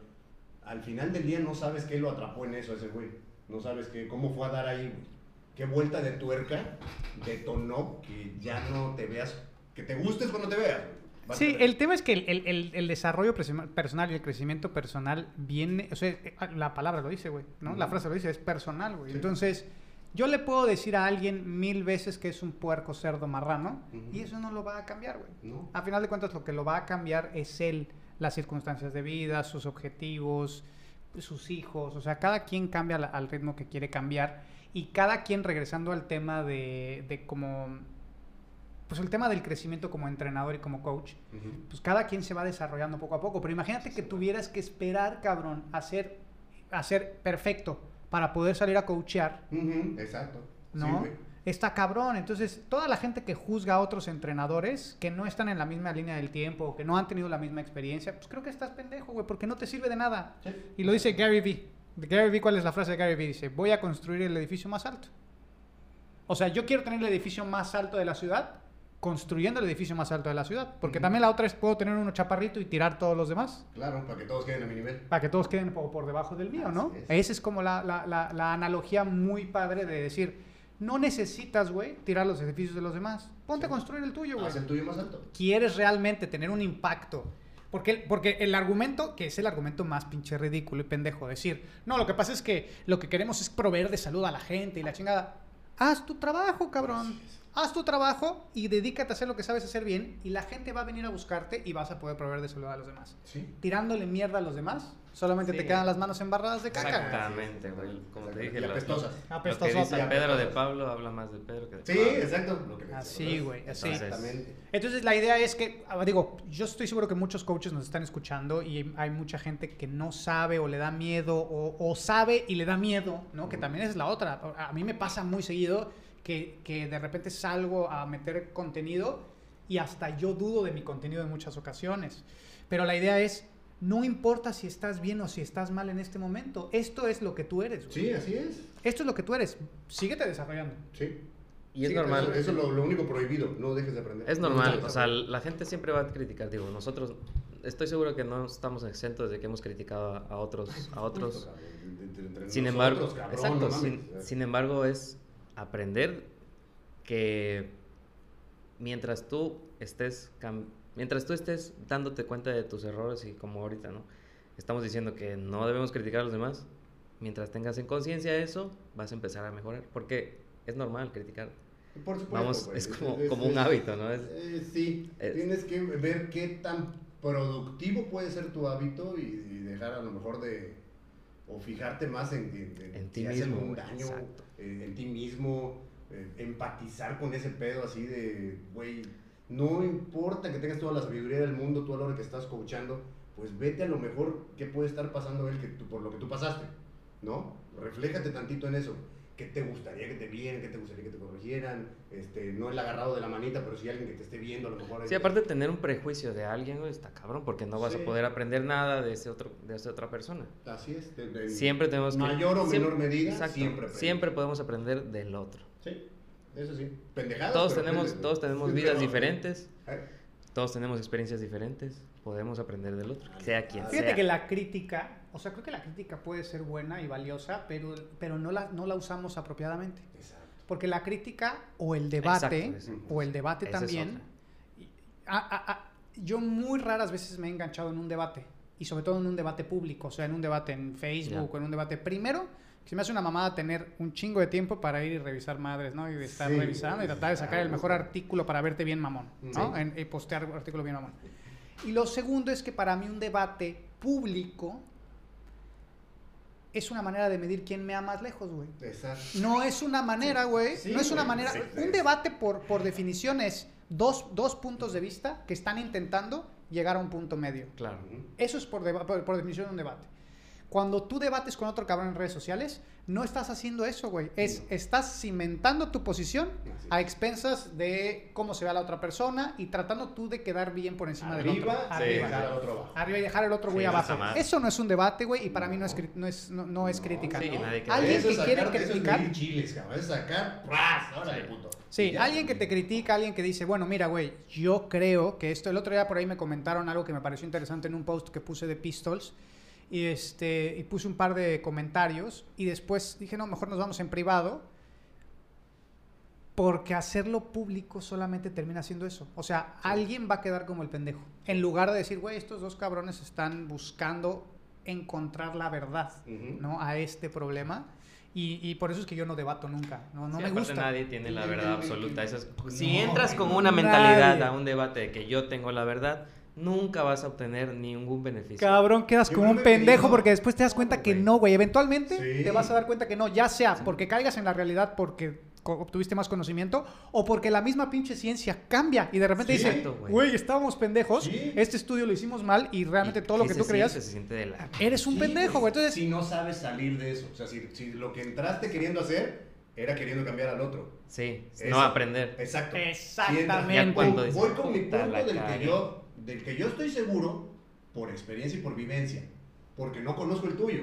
Al final del día no sabes qué lo atrapó en eso ese güey. No sabes qué, cómo fue a dar ahí, güey. Qué vuelta de tuerca detonó que ya no te veas, que te gustes cuando te veas. Vas Sí, el tema es que el, el- el- el desarrollo perso- personal y el crecimiento personal viene, o sea, eh, la palabra lo dice, güey, ¿no? La frase lo dice, es personal, güey. Sí. Entonces, yo le puedo decir a alguien mil veces que es un puerco cerdo marrano y eso no lo va a cambiar, güey. ¿No? A final de cuentas, lo que lo va a cambiar es él, las circunstancias de vida, sus objetivos, sus hijos. O sea, cada quien cambia la- al ritmo que quiere cambiar. Y cada quien, regresando al tema de, de como. Pues el tema del crecimiento como entrenador y como coach, pues cada quien se va desarrollando poco a poco. Pero imagínate que tuvieras que esperar, cabrón, a ser, a ser perfecto para poder salir a coachear. Exacto. ¿no? Está cabrón. Entonces, toda la gente que juzga a otros entrenadores que no están en la misma línea del tiempo que no han tenido la misma experiencia, pues creo que estás pendejo, güey, porque no te sirve de nada. Sí. Y lo dice Gary Vee. Gary Vee, ¿cuál es la frase de Gary Vee? Dice, voy a construir el edificio más alto. O sea, yo quiero tener el edificio más alto de la ciudad construyendo el edificio más alto de la ciudad. Porque también la otra es, puedo tener uno chaparrito y tirar todos los demás. Claro, para que todos queden a mi nivel. Para que todos queden por, por debajo del mío, ¿no? Es. Esa es como la, la- la- la analogía muy padre de decir, no necesitas, güey, tirar los edificios de los demás. Ponte Sí. a construir el tuyo, güey. Haz el tuyo más alto. Quieres realmente tener un impacto. Porque, porque el argumento, que es el argumento más pinche ridículo y pendejo, decir, no, lo que pasa es que lo que queremos es proveer de salud a la gente y la chingada. Haz tu trabajo, cabrón. Haz tu trabajo y dedícate a hacer lo que sabes hacer bien y la gente va a venir a buscarte y vas a poder proveer de salud a los demás Sí. tirándole mierda a los demás, solamente Sí. te quedan las manos embarradas de caca. güey. Exactamente, güey. Como te dije, Y apestosas. lo que dice Pedro de Pablo habla más de Pedro que de Sí, Pablo. exacto. Lo que decía, Así, güey, así. Exactamente. Entonces la idea es que, ah, digo, yo estoy seguro que muchos coaches nos están escuchando y hay mucha gente que no sabe o le da miedo o, o sabe y le da miedo, ¿no? Que también es la otra. A mí me pasa muy seguido que, que de repente salgo a meter contenido y hasta yo dudo de mi contenido en muchas ocasiones. Pero la idea es, no importa si estás bien o si estás mal en este momento, esto es lo que tú eres. güey. Sí, así es. Esto es lo que tú eres. Síguete desarrollando. Sí. Y es Sí, normal. Eso, eso es lo, lo único prohibido, no dejes de aprender. Es No normal, o sea, la gente siempre va a criticar, digo, nosotros estoy seguro que no estamos exentos de que hemos criticado a, a otros a otros. Sin nosotros, embargo, cabrón, exacto, no mames. sin, sin embargo es aprender que mientras tú estés cam- mientras tú estés dándote cuenta de tus errores y como ahorita, ¿no? Estamos diciendo que no debemos criticar a los demás. Mientras tengas en conciencia eso, vas a empezar a mejorar, porque es normal criticar. Por supuesto, Vamos, güey. es como- como un hábito, ¿no? Es- eh, sí, es- tienes que ver qué tan productivo puede ser tu hábito y, y dejar a lo mejor de... O fijarte más en, en, En ti si mismo, güey, daño, eh, en ti mismo, eh, empatizar con ese pedo así de, güey, no importa que tengas toda la sabiduría del mundo, tú a la hora que estás coachando, pues vete a lo mejor qué puede estar pasando él que tú, por lo que tú pasaste, ¿no? Refléjate tantito en eso. ¿Qué te gustaría que te vieran? ¿Qué te gustaría que te corrigieran? Este, no el agarrado de la manita, pero si alguien que te esté viendo, a lo mejor... Sí, aparte de tener un prejuicio de alguien, está cabrón, porque no vas Sí. a poder aprender nada de ese otro de esa otra persona. Así es. de- de- Siempre tenemos que Mayor o siempre- menor medida, exacto, siempre aprendes. siempre podemos aprender del otro. Sí, eso sí. Pendejadas. Todos tenemos aprendes, todos tenemos Sí, vidas diferentes, ¿Eh? todos tenemos experiencias diferentes, podemos aprender del otro, sea quien Fíjate sea. que la crítica, o sea, creo que la crítica puede ser buena y valiosa, pero, pero no, la, no la usamos apropiadamente. Exacto. Porque la crítica o el debate, Exacto, o el debate esa también, otra. y- a- a- a- yo muy raras veces me he enganchado en un debate, y sobre todo en un debate público, o sea, en un debate en Facebook, o en un debate primero. Se me hace una mamada tener un chingo de tiempo para ir y revisar madres, ¿no? Y de estar Sí, revisando y tratar de sacar el mejor artículo para verte bien mamón, ¿no? Sí. En- y postear un artículo bien mamón. Y lo segundo es que para mí un debate público es una manera de medir quién me ama más lejos, güey. No es una manera, güey. Sí, no es una güey, manera. un debate, por, por definición, es dos, dos puntos de vista que están intentando llegar a un punto medio. Claro. Eso es por, por definición un debate. Cuando tú debates con otro cabrón en redes sociales, no estás haciendo eso, güey. Es, No. estás cimentando tu posición Así a expensas de cómo se ve a la otra persona y tratando tú de quedar bien por encima del otro. Arriba, Arriba. sí, dejar al otro abajo. Arriba y dejar el otro güey Sí, abajo. Eso no es un debate, güey, y para mí no es, no es, no, es crítica. Sí, Alguien que quiere sacar- eso es criticar. medir chiles, cabrón. Es sacar, ¡pras! Ahora Sí. Sí, Ya. alguien que te critica, alguien que dice, bueno, mira, güey, yo creo que esto, el otro día por ahí me comentaron algo que me pareció interesante en un post que puse de Pistols y este y puse un par de comentarios y después dije, no, mejor nos vamos en privado porque hacerlo público solamente termina siendo eso. O sea, alguien va a quedar como el pendejo. En lugar de decir, güey, estos dos cabrones están buscando encontrar la verdad. ¿no? A este problema. Y, y por eso es que yo no debato nunca. No, no Sí, me gusta. nadie tiene la verdad absoluta. No, si entras con una nadie. mentalidad a un debate de que yo tengo la verdad, nunca vas a obtener ningún beneficio. Cabrón, quedas como un pendejo porque después te das cuenta que no, güey. Eventualmente Sí. te vas a dar cuenta que no, ya sea porque caigas en la realidad porque obtuviste más conocimiento o porque la misma pinche ciencia cambia y de repente Sí. dice, güey. estábamos pendejos, Sí. este estudio lo hicimos mal y realmente Y todo lo ¿qué que se tú creías? Se siente de la... eres un Sí, pendejo, güey. Entonces, Si no sabes salir de eso. O sea, si, si lo que entraste queriendo hacer era queriendo cambiar al otro. Sí, Eso. no aprender. Exacto. Exactamente. Voy- con mi "Puta, punto del que, cagué". yo, del que yo estoy seguro por experiencia y por vivencia. Porque no conozco el tuyo.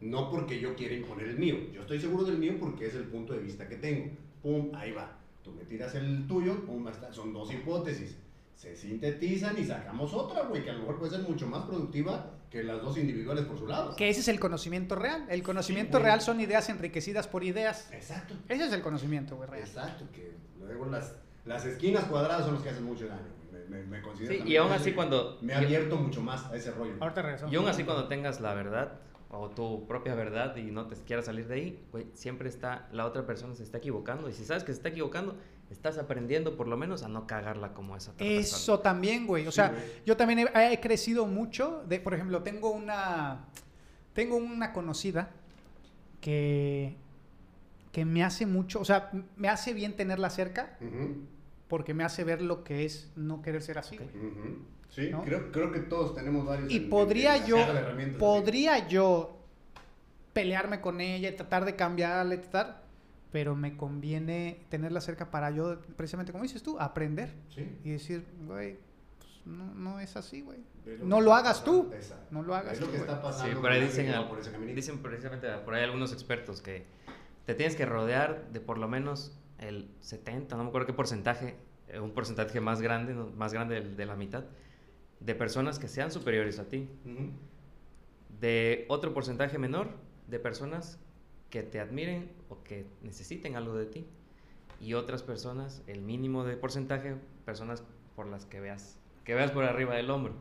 No porque yo quiera imponer el mío. Yo estoy seguro del mío porque es el punto de vista que tengo. Pum, ahí va. Tú me tiras el tuyo, pum, está. Son dos hipótesis. Se sintetizan y sacamos otra, güey, que a lo mejor puede ser mucho más productiva que las dos individuales por su lado. que ese es el conocimiento real. El conocimiento güey. real son ideas enriquecidas por ideas. Exacto. Ese es el conocimiento, güey, real. Exacto, que luego las, las esquinas cuadradas son las que hacen mucho daño. Me, me, considero Sí, y aún así cuando... Me ha abierto mucho más a ese rollo. Ahorita regresamos. Y aún así cuando tengas la verdad o tu propia verdad y no te quieras salir de ahí, güey, siempre está, la otra persona se está equivocando y si sabes que se está equivocando, estás aprendiendo por lo menos a no cagarla como esa otra persona. Eso también, güey. O Sí, sea, güey. yo también he, he crecido mucho. De, por ejemplo, tengo una. Tengo una conocida que. que me hace mucho. O sea, me hace bien tenerla cerca Ujú, porque me hace ver lo que es no querer ser así. Sí, ¿No? creo, creo que todos tenemos varios. Y podría yo. así. Podría yo pelearme con ella y tratar de cambiarle, tratar. Pero me conviene tenerla cerca para yo, precisamente como dices tú, aprender. Sí. Y decir, güey, pues no, no es así, güey. No lo hagas tú. No lo hagas Es lo que está pasando. Sí, por ahí dicen, al- por dicen precisamente por ahí algunos expertos que te tienes que rodear de por lo menos el 70, no me acuerdo qué porcentaje, eh, un porcentaje más grande, no, más grande de, de la mitad, de personas que sean superiores a ti. De otro porcentaje menor de personas que te admiren o que necesiten algo de ti. Y otras personas, el mínimo de porcentaje, personas por las que veas, que veas por arriba del hombro.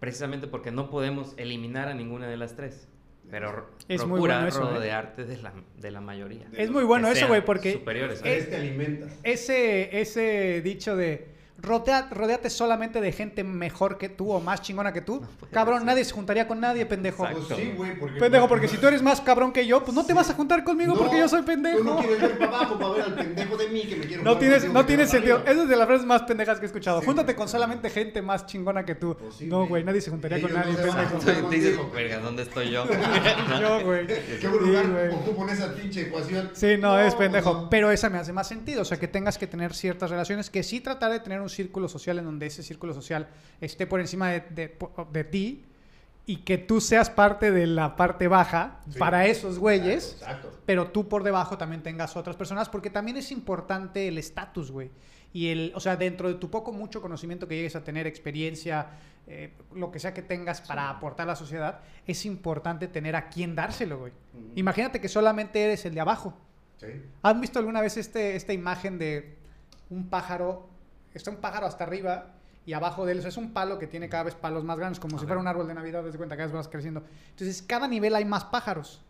Precisamente porque no podemos eliminar a ninguna de las tres. Pero Es muy bueno eso, ¿eh? rodearte de, la, de la mayoría. De Es muy bueno eso, güey, porque superiores eh, Tres te alimentas. ese, ese dicho de rodea, rodeate solamente de gente mejor que tú o más chingona que tú, cabrón, ser. nadie se juntaría con nadie, pendejo. Pues sí, güey, porque... Pendejo, porque si tú eres más cabrón que yo, pues no te vas a juntar conmigo No, porque yo soy Tú pendejo. no quieres ver para abajo para ver al pendejo de mí que me quiero No tienes, no tiene sentido. Esa es de las frases más pendejas que he escuchado. Sí, Júntate con solamente gente más chingona que tú. Pues sí, no, güey. nadie se juntaría con nadie, pendejo. dices, verga, ¿dónde estoy yo? Yo, güey. ¿Qué Sí, lugar güey. ocupo en esa pinche ecuación? Sí, no, es pendejo. Pero esa me hace más sentido. O sea, que tengas que tener ciertas relaciones, que sí tratar de tener un círculo social en donde ese círculo social esté por encima de, de- de ti y que tú seas parte de la parte baja Sí. para esos güeyes. Exacto. exacto. pero tú por debajo también tengas otras personas, porque también es importante el estatus, güey. Y el, o sea, dentro de tu poco, mucho conocimiento que llegues a tener, experiencia, eh, lo que sea que tengas para aportar a la sociedad, es importante tener a quién dárselo, güey. Imagínate que solamente eres el de abajo. Sí. ¿Han visto alguna vez este, esta imagen de un pájaro? Está un pájaro hasta arriba y abajo de él o sea, es un palo que tiene cada vez palos más grandes, como si fuera un árbol de Navidad, desde cuenta, cada vez vas creciendo. Entonces, cada nivel hay más pájaros.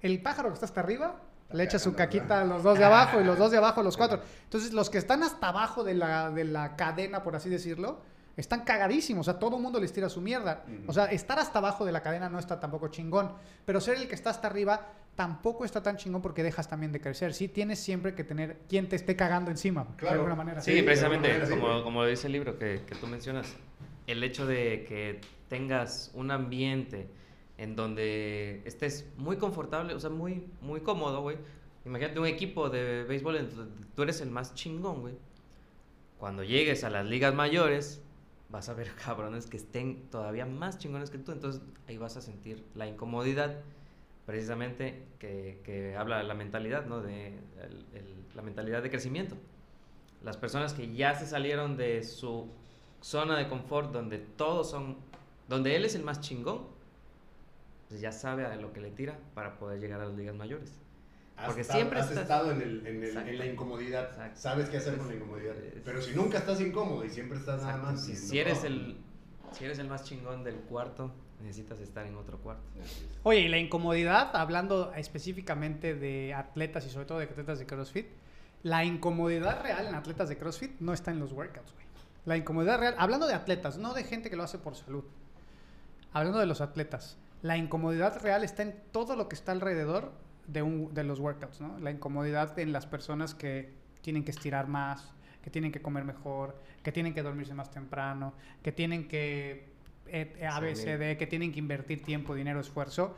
El pájaro que está hasta arriba le echa su caquita a los dos de abajo y los dos de abajo a los cuatro. Entonces, los que están hasta abajo de la, de la cadena, por así decirlo, están cagadísimos. O sea, todo el mundo les tira su mierda. O sea, estar hasta abajo de la cadena no está tampoco chingón. Pero ser el que está hasta arriba tampoco está tan chingón porque dejas también de crecer. Sí tienes siempre que tener quien te esté cagando encima, de Claro. alguna manera. Sí, Sí, de precisamente, manera sí, como, güey. como dice el libro que, que tú mencionas, el hecho de que tengas un ambiente en donde estés muy confortable, o sea, muy, muy cómodo, güey. Imagínate un equipo de béisbol en donde tú eres el más chingón, güey. Cuando llegues a las ligas mayores, vas a ver cabrones que estén todavía más chingones que tú, entonces ahí vas a sentir la incomodidad precisamente que, que habla la mentalidad, ¿no? De el- el- la mentalidad de crecimiento. Las personas que ya se salieron de su zona de confort, donde todos son, donde él es el más chingón, pues ya sabe a lo que le tira para poder llegar a las ligas mayores. Has Porque estado, siempre has estás- estado en, el, en, el- en la incomodidad. Exacto. Sabes qué hacer con la incomodidad. Pero si nunca estás incómodo y siempre estás nada Exacto. más. Si, si eres el, si eres el más chingón del cuarto, necesitas estar en otro cuarto. Oye, y la incomodidad, hablando específicamente de atletas y sobre todo de atletas de CrossFit, la incomodidad real en atletas de CrossFit no está en los workouts, güey. La incomodidad real, hablando de atletas, no de gente que lo hace por salud. Hablando de los atletas, la incomodidad real está en todo lo que está alrededor de, un, de los workouts, ¿no? La incomodidad en las personas que tienen que estirar más, que tienen que comer mejor, que tienen que dormirse más temprano, que tienen que ABCD, que tienen que invertir tiempo, dinero, esfuerzo.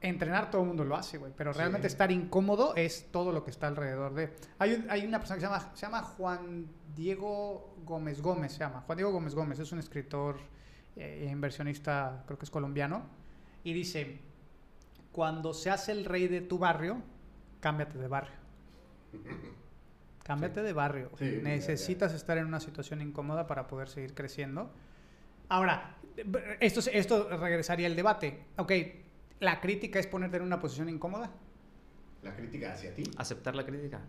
Entrenar todo el mundo lo hace, güey, pero Sí. realmente estar incómodo es todo lo que está alrededor de. Hay, un- hay una persona que se llama, se llama Juan Diego Gómez Gómez, se llama. Juan Diego Gómez Gómez es un escritor eh, inversionista, creo que es colombiano, y dice, cuando seas el rey de tu barrio, cámbiate de barrio. Cámbiate de barrio. Sí, ya, ya. Necesitas estar en una situación incómoda para poder seguir creciendo. Ahora, esto, es- esto regresaría al debate. Ok, ¿la crítica es ponerte en una posición incómoda? La crítica hacia ti. ¿Aceptar la crítica?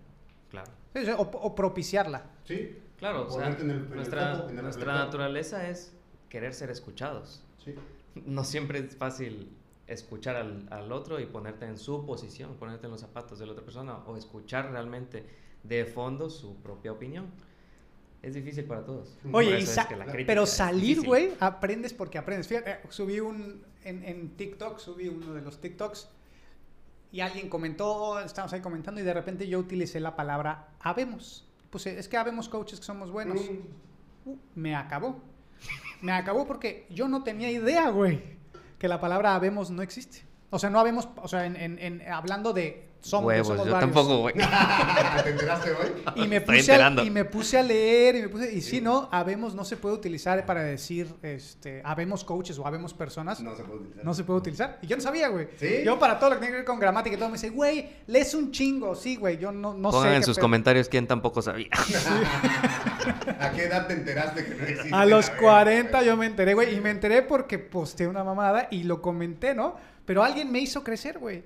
Claro. Sí, O, o propiciarla. Sí. Claro, o sea, Ponerte en el- en el nuestra, foco, en el nuestra reflector. naturaleza es querer ser escuchados. Sí. No siempre es fácil escuchar al, al otro y ponerte en su posición, ponerte en los zapatos de la otra persona o escuchar realmente de fondo su propia opinión. Es difícil para todos. Oye, y es que pero salir, güey, aprendes porque aprendes. Fíjate, eh, subí un, en, en TikTok, subí uno de los TikToks y alguien comentó, estábamos ahí comentando y de repente yo utilicé la palabra habemos. Pues es que habemos coaches que somos buenos. Mm. Uh, me acabó. Me acabó porque yo no tenía idea, güey, que la palabra habemos no existe. O sea, no habemos, o sea, en, en- en- hablando de somos, Huevos, somos yo varios. tampoco, güey. ¿Te enteraste hoy? Y me, Estoy puse a, enterando. y me puse a leer y me puse y si no, habemos no se puede utilizar para decir este habemos coaches o habemos personas. No se puede utilizar. No se puede utilizar. Y yo no sabía, güey. ¿Sí? Yo para todo lo que tiene que ver con gramática y todo me dice, güey, lees un chingo. Sí, güey, yo no, no Pongan sé. en qué sus pedo. comentarios quién tampoco sabía. ¿A qué edad te enteraste que no existe? A los la verga, 40 güey? yo me enteré, güey. Y me enteré porque posteé una mamada y lo comenté, ¿no? Pero alguien me hizo crecer, güey.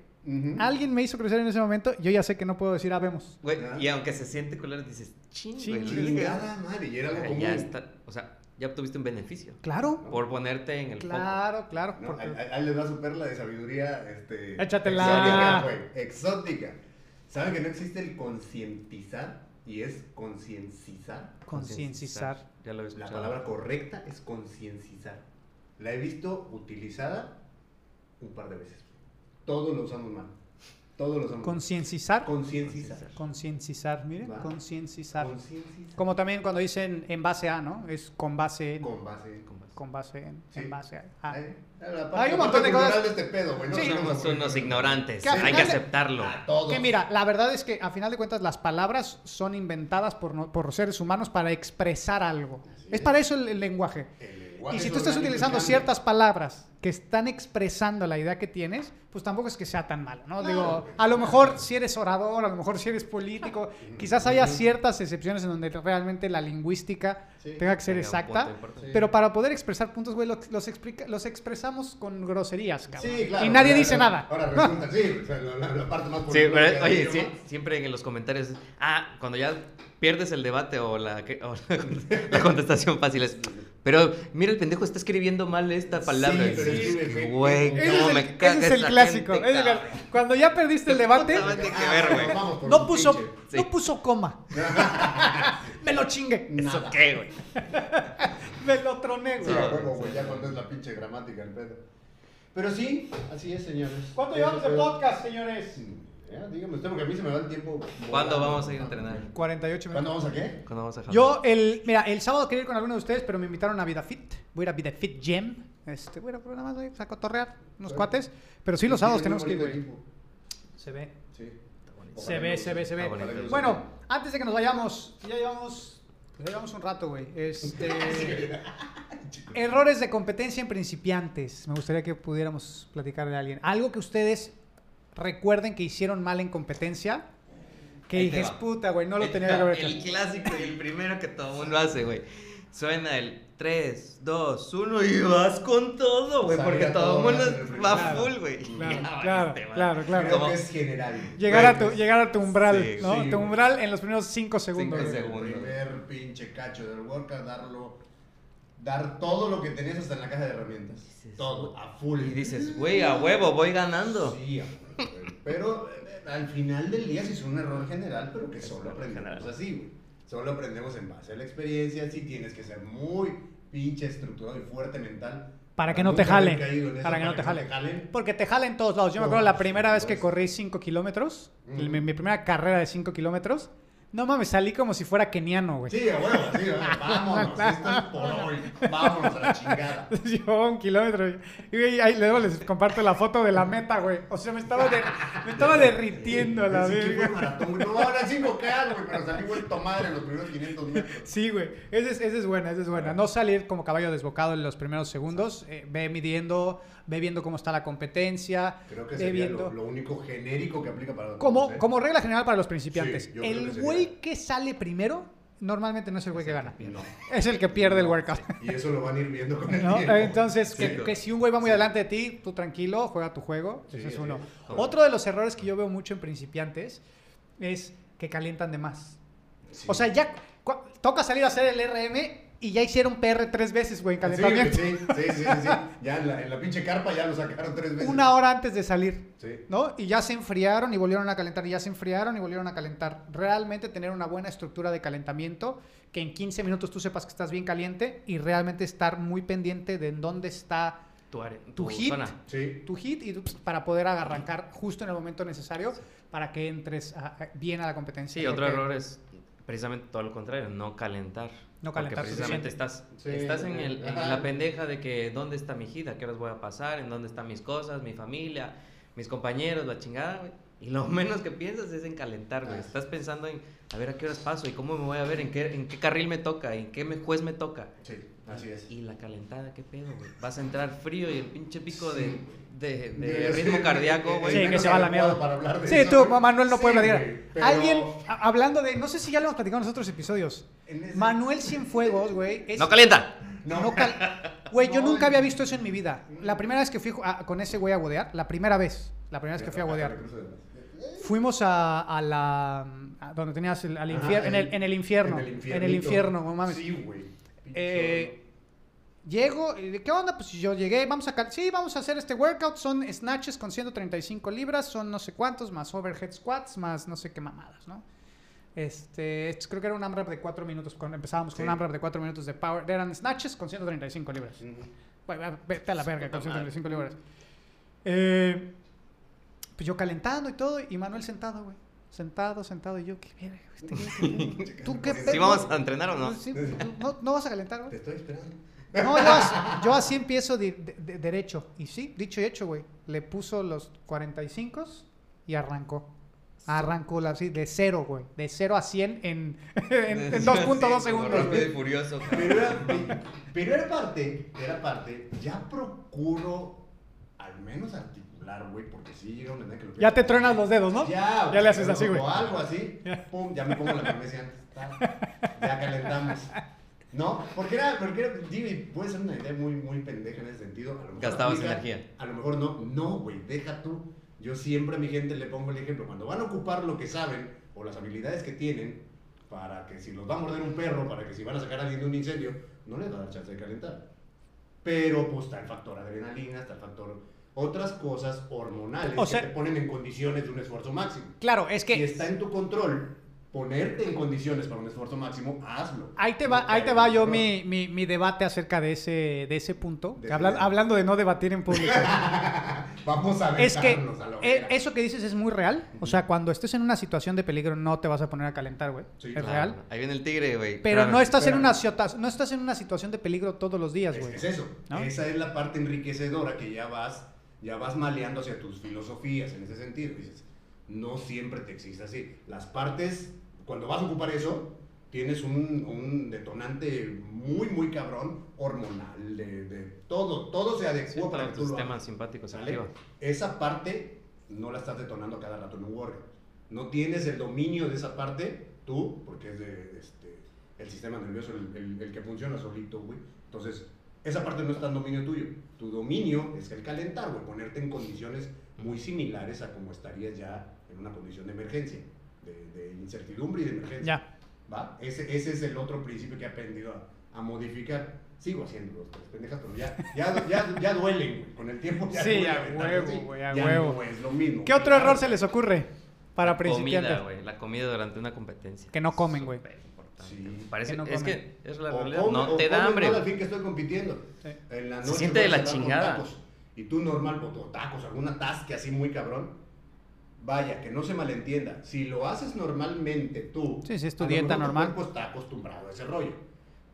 Alguien me hizo crecer en ese momento. Yo ya sé que no puedo decir habemos. Güey, Ah. y aunque se siente culero, dices, ching, Ching, güey, ching. Chingada madre, y era algo ya, común. ya está, o sea, ya obtuviste un beneficio Claro. por ponerte en el foco. Claro, claro. No, porque- ahí, ahí les va su perla de sabiduría este, Échatela. exótica, güey. Exótica. ¿Saben que no existe el concientizar y es conciencizar? Conciencizar. Ya lo La escuchado. palabra correcta es conciencizar. La he visto utilizada un par de veces. Todos lo usamos mal. Todos lo usamos mal. Conciencizar. Conciencizar. Conciencizar, miren. Va. Conciencizar. Conciencizar. Como también cuando dicen en base a, ¿no? Es con base en. Con base. Con base. Con base en. Sí. En base a. ah. Ay, la parte- Hay un montón de cosas- de este pedo, güey. No Sí. Somos unos ignorantes, Que hay que aceptarlo. A todos. Que mira, la verdad es que a final de cuentas las palabras son inventadas por, no- por seres humanos para expresar algo. Así Es es. para eso el, el lenguaje. El lenguaje Y si tú estás utilizando ciertas palabras que están expresando la idea que tienes, pues tampoco es que sea tan malo, ¿no? Claro, Digo, a lo mejor si eres orador, a lo mejor si eres político, quizás haya ciertas excepciones en donde realmente la lingüística Sí. tenga que ser exacta, pero para poder expresar puntos, güey, los, los explica- los expresamos con groserías, cabrón. Sí, claro. y nadie Ahora- dice nada. Ahora resulta, sí, o sea, la, la- la parte más Sí, pero, oye, sí, siempre en los comentarios, ah, cuando ya pierdes el debate o la, o la contestación fácil es, pero mira, el pendejo está escribiendo mal esta palabra. Sí, pero escribe feo. Güey, es me el, caga ese es el clásico. gente, es el- cuando ya perdiste el debate, Ah, ver, vamos por no puso, pinche. Sí. no puso coma. Me lo chingue. ¿Eso qué, güey? Me lo troné, Sí, güey. a huevo, güey, ya cuando es la pinche gramática el pedo. Pero sí, así es, señores. ¿Cuánto llevamos de podcast, señores? Ya, dígame usted, porque a mí se me va el tiempo. ¿Cuándo vamos a ir a entrenar? 48 ¿Cuándo minutos. vamos a qué? ¿Cuándo vamos a Yo, el, mira, el sábado quería ir con alguno de ustedes, pero me invitaron a Vida Fit. Voy a ir a Vida Fit Gym. Este, voy a ir a- nada más güey, a cotorrear unos cuates. Pero sí, los sábados tenemos que ir. Se ve. Sí. Se ve, se ve, se ve. Bueno, antes de que nos vayamos, ya llevamos, ya llevamos un rato, güey. Este, errores de competencia en principiantes. Me gustaría que pudiéramos platicar de alguien. Algo que ustedes recuerden que hicieron mal en competencia. Que va. puta, güey, no lo tenía que haber El hecho. clásico y el primero que todo el mundo hace, güey. Suena el 3, 2, 1 y vas con todo, güey. Porque todo el mundo el va Claro, full, güey. claro, Ya claro, man. claro, claro. Creo que es general. Llegar a, tu, llegar a tu umbral, Sí, ¿no? sí, tu güey. umbral en los primeros 5 segundos. Cinco güey. El segundos. primer pinche cacho del workout, darlo. Dar todo lo que tenías hasta en la caja de herramientas. Dices, Todo, a full. Y dices, güey, a huevo, voy ganando. Sí, a. Pero eh, al final del día sí es un error general, pero que solo error aprendemos general. así, güey. Solo aprendemos en base a la experiencia. Sí tienes que ser muy pinche estructurado y fuerte mental. Para que no te haber jale. caído en eso, Para que no te jale. jalen. Porque te jala en todos lados. Yo me acuerdo la primera vez que corrí 5 kilómetros, Mm. mi, mi primera carrera de 5 kilómetros. No mames, salí como si fuera keniano, güey. Sí, a huevo, sí, vámonos. esto es por hoy. Vámonos a la chingada. Llevaba un kilómetro. Y, ahí luego les comparto la foto de la meta, güey. O sea, me estaba, de- me estaba derritiendo a la Sí, maratón, güey. No, ahora 5K, güey, pero salí vuelto madre en los primeros 500 metros. Sí, güey. Esa es, esa es buena, esa es buena. No salir como caballo desbocado en los primeros segundos. eh, ve midiendo, ve viendo cómo está la competencia. Creo que sería viendo. lo, lo único genérico que aplica para Como, todos, ¿eh? como regla general para los principiantes, Sí, el güey que sale primero normalmente no es el güey que gana. No. Es el que pierde el workout. Y eso lo van a ir viendo con el ¿no? tiempo. Entonces, Sí. que, que si un güey va muy adelante de ti, tú tranquilo, juega tu juego. Sí, Ese es uno. Otro de los errores que yo veo mucho en principiantes es que calientan de más. O sea, ya toca salir a hacer el RM y ya hicieron PR tres veces, güey, en calentamiento. Sí, sí, sí, sí, sí. Ya en la, en la pinche carpa ya lo sacaron tres veces. Una hora antes de salir. Sí. ¿no? Y ya se enfriaron y volvieron a calentar, y ya se enfriaron y volvieron a calentar. Realmente tener una buena estructura de calentamiento, que en 15 minutos tú sepas que estás bien caliente y realmente estar muy pendiente de en dónde está Tu, área- Tu tu hit. zona. Sí. tu hit y tú, pues, para poder arrancar justo en el momento necesario para que entres a- a- bien a la competencia. Sí, otro error es precisamente todo lo contrario, no calentar. No calentar Porque precisamente estás, Sí, estás en, el, en la pendeja de que dónde está mi hit, a qué horas voy a pasar, en dónde están mis cosas, mi familia, mis compañeros, la chingada, güey. Y lo menos que piensas es en calentar, güey. Estás pensando en, a ver, a qué horas paso y cómo me voy a ver, en qué, en qué carril me toca, en qué me- juez me toca. Sí, así es. Y la calentada, qué pedo, güey. Vas a entrar frío y el pinche pico de, ritmo cardíaco, güey. Sí, que se va a la mierda. para hablar de Sí, eso, tú. Manuel, no puede Sí, platicar. pero Alguien, a- hablando de, no sé si ya lo hemos platicado en los otros episodios. Ese- Manuel Cienfuegos, güey. es- ¡No calienta! No, cal- Güey, yo No, nunca había visto eso en mi vida. La primera vez que fui a- con ese güey a bodear, la primera vez, la primera vez que fui a bodear, fuimos a, a la. a donde tenías el, al Ajá, infier- en, el, en el infierno. En el En infierno. el infierno, no mames. Sí, güey. Eh, llego, y de, ¿qué onda? Pues yo llegué, vamos a, cal- sí, vamos a hacer este workout, son snatches con 135 libras, son no sé cuántos, más overhead squats, más no sé qué mamadas, ¿no? Este, es- creo que era un AMRAP de 4 minutos, cuando empezábamos con Sí. un AMRAP de 4 minutos de power, eran snatches con 135 libras. Bueno, vete a la verga con 135 libras. Eh, pues yo calentando y todo, y Manuel sentado, güey. Sentado, sentado, y yo, qué verga, este ¿Tú qué ¿Sí pedo? ¿Sí vamos a entrenar o no? Sí, ¿tú no, no vas a calentar, güey? Te estoy esperando. No, yo, así- yo así empiezo de, de- de- derecho. Y sí, dicho y hecho, güey. Le puso los 45 y arrancó. Arrancó la- así de cero, güey. De 0 a 100 en, en, en 2.2 segundos, Rápido y güey. furioso. Pero era, pero era parte, era parte. Ya procuro al menos articular, güey, porque sí llega una edad que lo Ya te truenas los dedos, ¿no? Ya, Ya le haces así, güey. O algo así. Pum, ya me pongo la camisa antes. Ya calentamos. ¿No? Porque era, porque era, digo, puede ser una idea muy, muy pendeja en ese sentido. A lo mejor Gastabas aplica, energía. A lo mejor no. No, güey, deja tú. Yo siempre a mi gente le pongo el ejemplo. Cuando van a ocupar lo que saben o las habilidades que tienen, para que si los va a morder un perro, para que si van a sacar a alguien de un incendio, no les va a dar chance de calentar. Pero pues está el factor adrenalina, está el factor otras cosas hormonales O sea- que te ponen en condiciones de un esfuerzo máximo. Claro, es Si que está en tu control ponerte en condiciones para un esfuerzo máximo, hazlo. ahí te No va, ahí te va yo mi, mi, mi debate acerca de ese, de ese punto. De- Habla- hablando de no debatir en público. Vamos a es que a eh, eso que dices es muy real. O sea, cuando estés en una situación de peligro no te vas a poner a calentar, güey. Sí, es claro. real. Ahí viene el tigre, güey. Pero no estás, en una, no estás en una situación de peligro todos los días, Es, güey. es eso. ¿No? Esa es la parte enriquecedora que ya vas, ya vas maleando hacia tus filosofías en ese sentido. Dices, no siempre te existe así. Las partes, cuando vas a ocupar eso, tienes un, un detonante muy, muy cabrón, hormonal, de, de todo, todo se Sí, adecua para para que tu lo sistema hagas. simpático se activa. Esa parte no la estás detonando cada rato en un workout. No tienes el dominio de esa parte tú, porque es de, este, el sistema nervioso el, el- el que funciona solito, güey. Entonces, esa parte no está en dominio tuyo. Tu dominio es el calentar, güey, ponerte en condiciones muy similares a como estarías ya en una condición de emergencia, de, de incertidumbre y de emergencia. Ya. ¿Va? Ese, ese es el otro principio que he aprendido a, a modificar. Sigo haciendo los tres pendejas, pero ya, ya, ya, ya duelen, güey. Con el tiempo ya Sí, duele a huevo, güey, a Ya huevo. no es lo mismo. ¿Qué otro error se les ocurre para principiantes? comida, güey. La comida durante una competencia. Que no comen, güey. Súper importante. Sí. Parece, Que no es comen. que es la O realidad. come- no o te da hambre. mal güey. al fin que estoy compitiendo. Sí. En la Se noche siente de la con chingada. tacos, y tú normal, o tacos, alguna tasca así muy cabrón. Vaya, que no se malentienda. Si lo haces normalmente tú, Sí, sí, es tu dieta mejor tu normal. cuerpo está acostumbrado a ese rollo.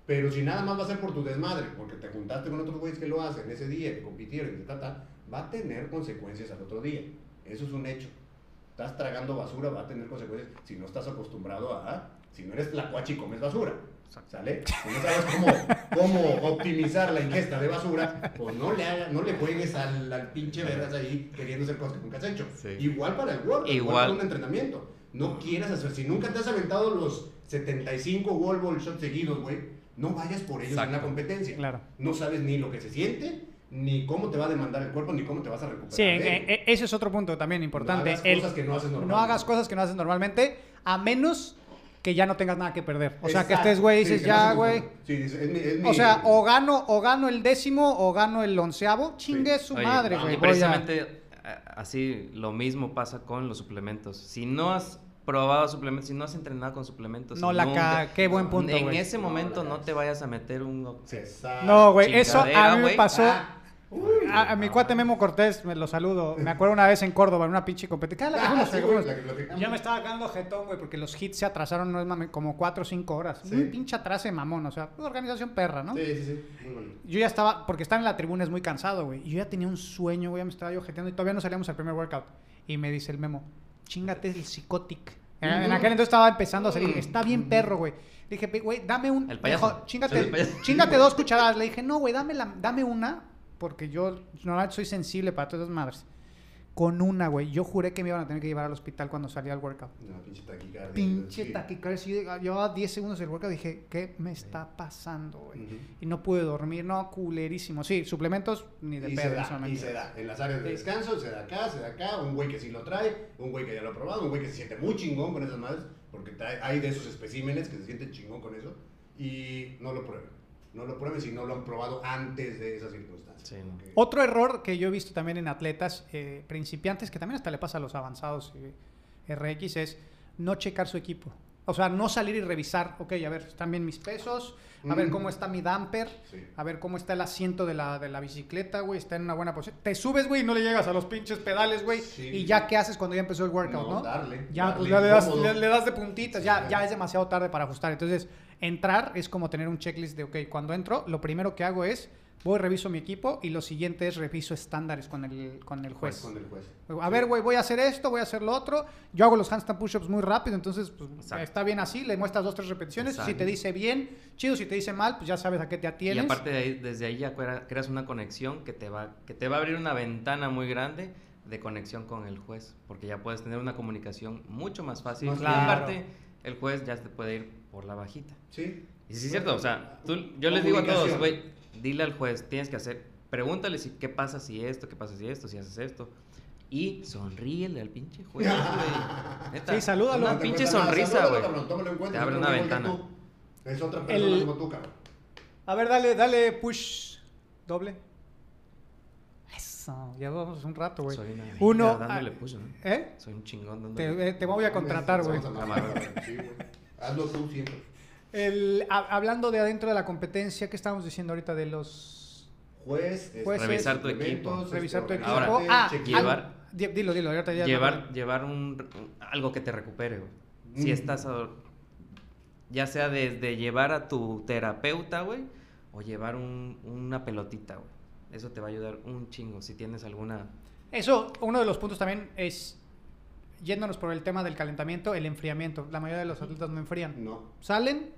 Pero si nada más va a ser por tu desmadre, porque te juntaste con otros güeyes que lo hacen ese día, que compitieron, y ta, ta, va a tener consecuencias al otro día. Eso es un hecho. Estás tragando basura, va a tener consecuencias si no estás acostumbrado a. Si no eres tlacuache y comes basura. ¿Sale? Si no sabes cómo, cómo optimizar la ingesta de basura, pues no le, haga- no le juegues al, al pinche vergas ahí queriendo hacer cosas que nunca has hecho. Sí. Igual para el workout, igual. Igual. para un entrenamiento. No quieras hacer, si nunca te has aventado los 75 wall ball shots seguidos, güey, no vayas por ellos en Exacto. la competencia. Claro. No sabes ni lo que se siente, ni cómo te va a demandar el cuerpo, ni cómo te vas a recuperar. Sí, eh, eh, ese es otro punto también importante. No hagas El- cosas que no haces no normalmente. hagas cosas que no haces normalmente, a menos que ya no tengas nada que perder. O sea, que estés, güey, Sí, dices, ya, güey. confunda. Sí, dices, es mi- es mi- O sea, o gano, o gano el décimo, o gano el onceavo. Chingue su Oye, madre, güey. precisamente a- así lo mismo pasa con los suplementos. Si no has probado suplementos, si no has entrenado con suplementos, No la nunca- ca... Qué buen punto, En ese momento no, te vayas a meter un... Exacto. No, güey, eso a mí me pasó. Ah, uy, A, a mi cuate Memo Cortés, me lo saludo. Me acuerdo una vez en Córdoba, en una pinche competencia. Ah, sí. Yo me estaba quedando jetón, güey, porque los hits se atrasaron, no es mame, como 4 o 5 horas. Sí. Un pinche atrase mamón, o sea, organización perra, ¿no? Sí, sí, sí. Muy bueno. Yo ya estaba, porque estar en la tribuna es muy cansado, güey. Y yo ya tenía un sueño, güey, ya me estaba yo jeteando y todavía no salíamos al primer workout. Y me dice el memo, chingate el Psicotic. En, en aquel entonces estaba empezando a salir. Está bien perro, güey. Le dije, güey, dame un. El payaso. Chingate, el payaso. chingate dos cucharadas. Le dije, no, güey, dame, la- dame una. Porque yo normalmente soy sensible para todas esas madres. Con una, güey. Yo juré que me iban a tener que llevar al hospital cuando salía al workout. No, pinche taquicardia. Pinche sí. taquicardia. sí, Llevaba 10 segundos el workout. Dije, ¿qué me está pasando, güey? Ujú. Y no pude dormir. No, culerísimo. Sí, suplementos ni de Y pedo se da, y se da. En las áreas de descanso, se da acá, se da acá. Un güey que sí lo trae, un güey que ya lo ha probado, un güey que se siente muy chingón con esas madres, porque trae- hay de esos especímenes que se sienten chingón con eso, y no lo prueben. No lo prueben si no lo han probado antes de. Sí, ¿no? Porque- Otro error que yo he visto también en atletas eh, principiantes, que también hasta le pasa a los avanzados eh, RX, es no checar su equipo. O sea, no salir y revisar, ok, a ver, están bien mis pesos, a ver Mm. cómo está mi damper, Sí. a ver cómo está el asiento de la, de la bicicleta, güey, está en una buena posición. Te subes, güey, y no le llegas a los pinches pedales, güey. Sí. Y ya, ¿qué haces cuando ya empezó el workout, no? No, darle, Ya, darle pues, ya le, das, le- le das de puntitas, Sí, ya. ya es demasiado tarde para ajustar. Entonces, entrar es como tener un checklist de, ok, cuando entro, lo primero que hago es, voy, reviso mi equipo y lo siguiente es reviso estándares con el, con el juez. Con el juez. A ver, güey, voy a hacer esto, voy a hacer lo otro. Yo hago los handstand push-ups muy rápido, entonces pues, está bien así. Le muestras dos, tres repeticiones. Si te dice bien, chido. Si te dice mal, pues ya sabes a qué te Y atienes. aparte de ahí, desde ahí ya crea- creas una conexión que te va que te va a abrir una ventana muy grande de conexión con el juez, porque ya puedes tener una comunicación mucho más fácil. Y aparte el juez ya te puede ir por la bajita. Sí. Y sí es cierto, o sea, tú, yo les digo a todos, güey, dile al juez, tienes que hacer, pregúntale si qué pasa si esto, qué pasa si esto, si haces esto. Y sonríele al pinche juez, güey. Neta, Sí, salúdalo. Una pinche sonrisa, güey. cabrón, tómalo en cuenta, Te abre una ventana. Es otra persona El- como tú, cabrón. A ver, dale, dale push doble. Eso, ya vamos un rato, güey. Soy una Uno, dándole ah. ¿Eh? Soy un chingón dándole. Te, eh, te voy a contratar, güey. Sí. Hazlo tú siempre. El- hablando de adentro de la competencia, ¿qué estábamos diciendo ahorita de los Juez, este, Jueces, Revisar tu equipo. este, revisar tu equipo? ordenarte, ah, chequear. llevar- al- dilo, dilo, ahorita ya. llevar llevar un, un- algo que te recupere, güey. Si Mm. estás a- ya sea desde llevar a tu terapeuta, güey, o llevar un- una pelotita, güey. Eso te va a ayudar un chingo si tienes alguna Eso, uno de los puntos también es, yéndonos por el tema del calentamiento, el enfriamiento. La mayoría de los atletas no enfrían. No. Salen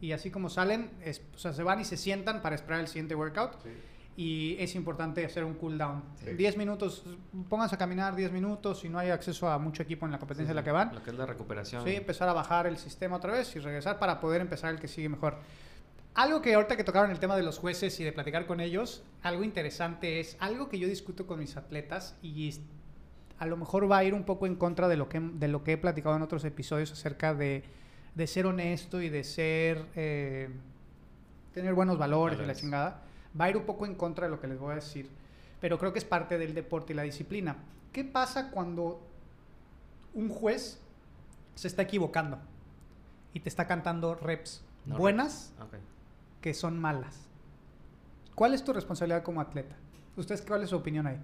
y así como salen, es- o sea, se van y se sientan para esperar el siguiente workout. Sí. Y es importante hacer un cool down. Sí. 10 minutos, pónganse a caminar 10 minutos. Si no hay acceso a mucho equipo en la competencia en la que van, lo que es la recuperación. Sí, empezar a bajar el sistema otra vez y regresar para poder empezar el que sigue mejor. Algo que ahorita que tocaron el tema de los jueces y de platicar con ellos, algo interesante es algo que yo discuto con mis atletas y a lo mejor va a ir un poco en contra de lo que, de lo que he platicado en otros episodios acerca de, de ser honesto y de ser, eh, tener buenos valores y la chingada. Va a ir un poco en contra de lo que les voy a decir, pero creo que es parte del deporte y la disciplina. ¿Qué pasa cuando un juez se está equivocando y te está cantando reps No buenas Ok. Que son malas. ¿Cuál es tu responsabilidad como atleta? ¿Ustedes cuál es su opinión ahí?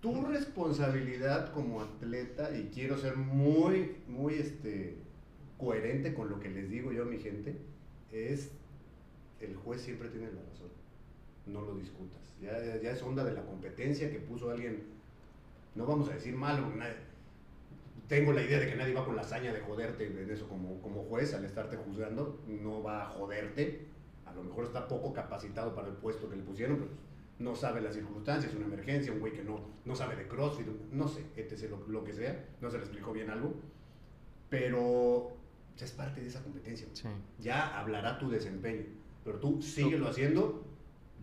Tu responsabilidad como atleta, y quiero ser muy, muy este, coherente con lo que les digo yo a mi gente, es el juez siempre tiene la razón. No lo discutas. Ya, es onda de la competencia que puso alguien, no vamos a decir malo, tengo la idea de que nadie va con la hazaña de joderte en eso como, como juez al estarte juzgando, no va a joderte, a lo mejor está poco capacitado para el puesto que le pusieron, pero no sabe las circunstancias, una emergencia, un güey que no, no sabe de CrossFit, no sé, etc., lo, lo que sea, no se le explicó bien algo, pero es parte de esa competencia. Sí. Ya hablará tu desempeño, pero tú síguelo haciendo.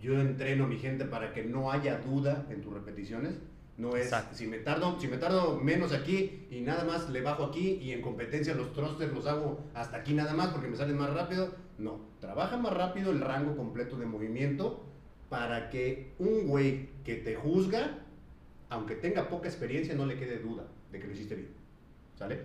Yo entreno a mi gente para que no haya duda en tus repeticiones. No es, Exacto. si me, tardo, si me tardo menos aquí y nada más le bajo aquí y en competencia los thrusters los hago hasta aquí nada más porque me salen más rápido. No, trabaja más rápido el rango completo de movimiento para que un güey que te juzga, aunque tenga poca experiencia, no le quede duda de que lo hiciste bien. ¿Sale?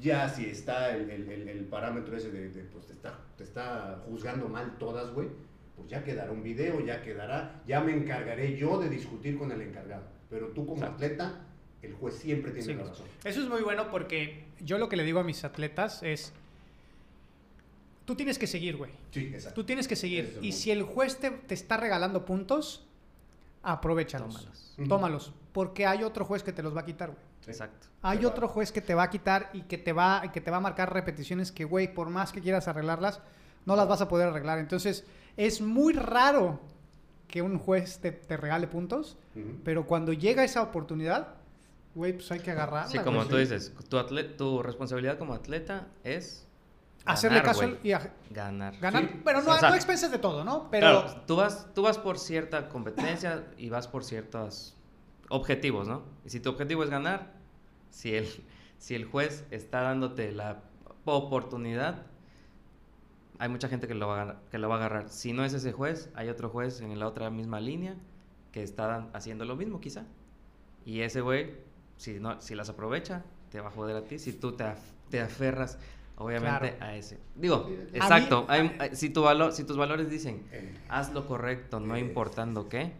Ya si está el, el- el- parámetro ese de, de, pues te está, te está juzgando mal todas, güey, pues ya quedará un video, ya quedará, ya me encargaré yo de discutir con el encargado. Pero tú como Exacto. atleta, el juez siempre tiene Sí. la razón. Eso es muy bueno porque yo lo que le digo a mis atletas es, tú tienes que seguir, güey. Sí, exacto. Tú tienes que seguir. Es Y si el juez te, te está regalando puntos, aprovechalos. Tómalos. Tómalos. Porque hay otro juez que te los va a quitar, güey. Exacto. Hay otro juez que te va a quitar y que te va, que te va a marcar repeticiones que, güey, por más que quieras arreglarlas, no las vas a poder arreglar. Entonces, es muy raro que un juez te, te regale puntos, pero cuando llega esa oportunidad, güey, pues hay que agarrarla. Sí, como güey. tú dices, tu, tu responsabilidad como atleta es Hacerle caso güey. y a- ganar. ganar. Sí. Pero no, O sea, no a expensas de todo, ¿no? Pero Claro, tú vas, tú vas por cierta competencia y vas por ciertos objetivos, ¿no? Y si tu objetivo es ganar, si el, si el juez está dándote la oportunidad, hay mucha gente que lo, va a, que lo va a agarrar. Si no es ese juez, hay otro juez en la otra misma línea que está haciendo lo mismo quizá. Y ese güey, si, no, si las aprovecha, te va a joder a ti. Si tú te, af- te aferras, obviamente, Claro. a ese. Digo, exacto. hay- hay- si, tu valor, si tus valores dicen, Eh, haz lo correcto, no Eh. importando qué.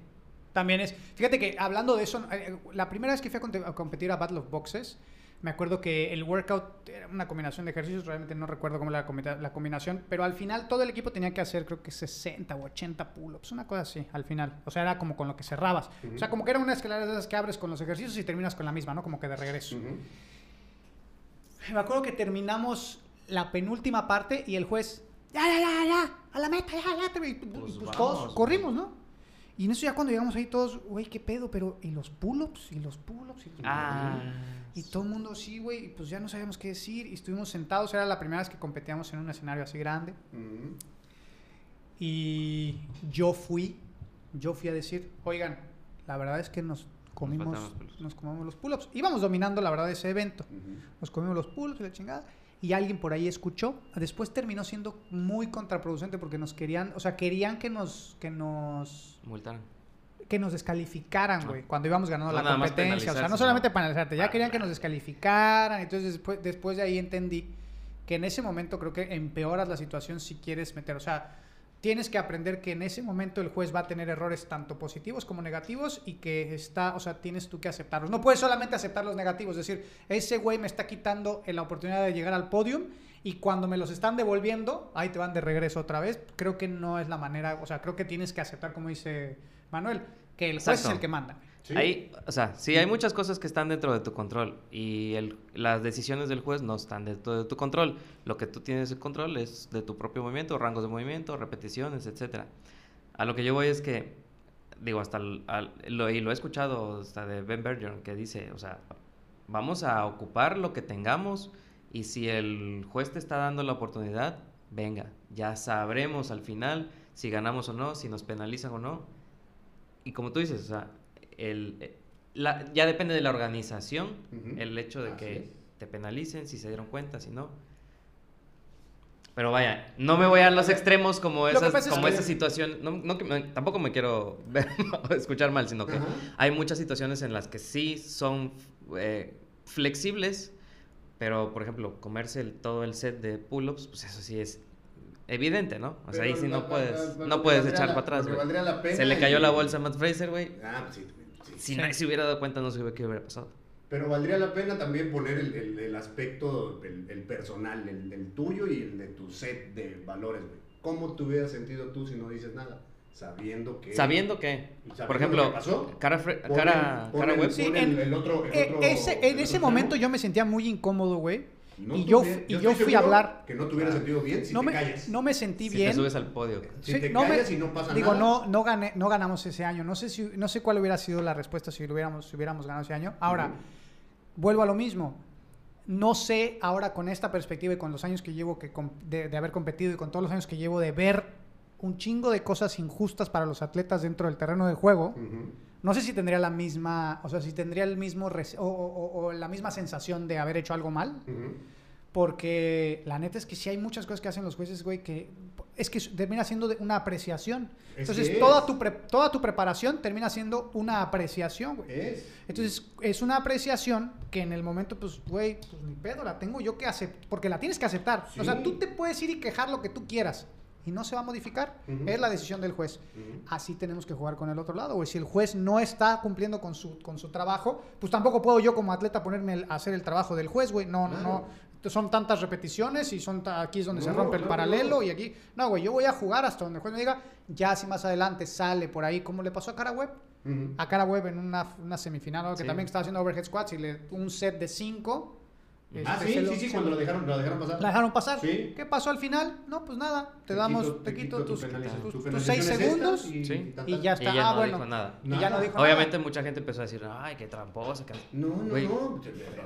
También es. Fíjate que hablando de eso, eh, la primera vez que fui a, competir a Battle of Boxes, me acuerdo que el workout era una combinación de ejercicios, realmente no recuerdo cómo era la, combina- la combinación, pero al final todo el equipo tenía que hacer creo que 60 o 80 pull-ups, una cosa así, al final. O sea, era como con lo que cerrabas. O sea, como que era una escalera de esas que abres con los ejercicios y terminas con la misma, ¿no? Como que de regreso. Me acuerdo que terminamos la penúltima parte y el juez, ya, ya, ya, ya, a la meta, ya, ya. te- Y pues, Pues todos corrimos, ¿no? Y en eso ya cuando llegamos ahí todos, güey, ¿qué pedo? Pero, ¿y los pull-ups? ¿Y los pull-ups? ¿Y Ah. y todo el mundo, sí, güey, y pues ya no sabíamos qué decir. Y estuvimos sentados, era la primera vez que competíamos en un escenario así grande. Y yo fui, yo fui a decir, oigan, la verdad es que nos comimos, pull-ups". nos comimos los pull-ups. Íbamos dominando, la verdad, ese evento. Nos comimos los pull-ups y la chingada. Y alguien por ahí escuchó. Después terminó siendo muy contraproducente porque nos querían, o sea, querían que nos, que nos, Multaron. que nos descalificaran, No. güey, cuando íbamos ganando No la competencia. O sea, no solamente sino- penalizarte, ya Ah, querían que nos descalificaran. Entonces, después, después de ahí entendí que en ese momento creo que empeoras la situación si quieres meter. O sea, tienes que aprender que en ese momento el juez va a tener errores tanto positivos como negativos y que está, o sea, tienes tú que aceptarlos. No puedes solamente aceptar los negativos, es decir, ese güey me está quitando la oportunidad de llegar al podium y cuando me los están devolviendo, ahí te van de regreso otra vez. Creo que no es la manera, o sea, creo que tienes que aceptar, como dice Manuel, que el juez Exacto. es el que manda. Sí. Hay, o sea, sí, hay muchas cosas que están dentro de tu control y el- las decisiones del juez no están dentro de tu control. Lo que tú tienes el control es de tu propio movimiento, rangos de movimiento, repeticiones, etcétera. A lo que yo voy es que, digo, hasta el- al- lo, y lo he escuchado hasta de Ben Bergeron que dice, o sea, vamos a ocupar lo que tengamos y si el juez te está dando la oportunidad, venga, ya sabremos al final si ganamos o no, si nos penalizan o no. Y como tú dices, o sea, el, eh, la- ya depende de la organización el hecho de Así que es. te penalicen, si se dieron cuenta, si no. Pero vaya, no me voy a los extremos como, esas, pasa es como que- esa situación. No, tampoco me quiero ver, escuchar mal, sino que hay muchas situaciones en las que sí son eh, flexibles, pero por ejemplo, comerse el- todo el set de pull-ups, pues eso sí es evidente, ¿no? O sea, ahí sí no puedes, no puedes echar para atrás, güey. Se le cayó y- la bolsa a Matt Fraser, güey. Ah, pues sí, sí. Si nadie se hubiera dado cuenta, no sé qué hubiera pasado. Pero valdría la pena también poner el, el- el aspecto, el, el personal, el, el tuyo y el de tu set de valores, güey. ¿Cómo te hubieras sentido tú si no dices nada? Sabiendo que... Sabiendo que, Sabiendo por lo ejemplo, pasó, cara, cara, cara web, Sí, pon en- el, el otro, el Eh, otro- ese, en el ese otro momento yo me sentía muy incómodo, güey. No y yo, y yo fui a hablar. Que no te hubieras sentido bien si no, te me, callas. no me sentí si bien. te subes al podio. Si Sí, te no me- callas y no pasa Digo, nada. no, no, gané, no ganamos ese año. No sé, si, no sé cuál hubiera sido la respuesta si, lo hubiéramos, si hubiéramos ganado ese año. Ahora, vuelvo a lo mismo. No sé ahora con esta perspectiva y con los años que llevo que de, de haber competido y con todos los años que llevo de ver un chingo de cosas injustas para los atletas dentro del terreno de juego. Ujú. No sé si tendría la misma, o sea, si tendría el mismo o, o- la misma sensación de haber hecho algo mal. Porque la neta es que sí hay muchas cosas que hacen los jueces, güey, que es que termina siendo de una apreciación. Es Entonces, toda tu, toda tu preparación termina siendo una apreciación, güey. Es. Entonces, es una apreciación que en el momento, pues, güey, pues ni pedo, la tengo yo que aceptar, porque la tienes que aceptar. O sea, tú te puedes ir y quejar lo que tú quieras y no se va a modificar. Ujú. Es la decisión del juez. Ujú. Así tenemos que jugar con el otro lado, güey. Si el juez no está cumpliendo con su, con su trabajo, pues tampoco puedo yo como atleta ponerme el- a hacer el trabajo del juez, güey. No, no, no. Son tantas repeticiones y son aquí es donde se No, rompe el no, paralelo no. y aquí. No, güey, yo voy a jugar hasta donde el juez me diga, ya si más adelante sale por ahí, como le pasó a Cara Web. Ujú. a cara web en una, una semifinal, que Sí. también estaba haciendo overhead squats y le un set de 5. Ah, sí, sí, sí, cuando lo dejaron, lo dejaron pasar. La dejaron pasar. Sí. ¿Qué pasó al final? No, pues nada, te, Te damos, quito- te quito quito tu tus, tus- Tu tus penalización seis segundos y- Sí. ya Y está. ya ah, no bueno. dijo nada. Y ya no Nada. dijo Obviamente mucha gente empezó a decir, ay, qué tramposa. que- No, no, no.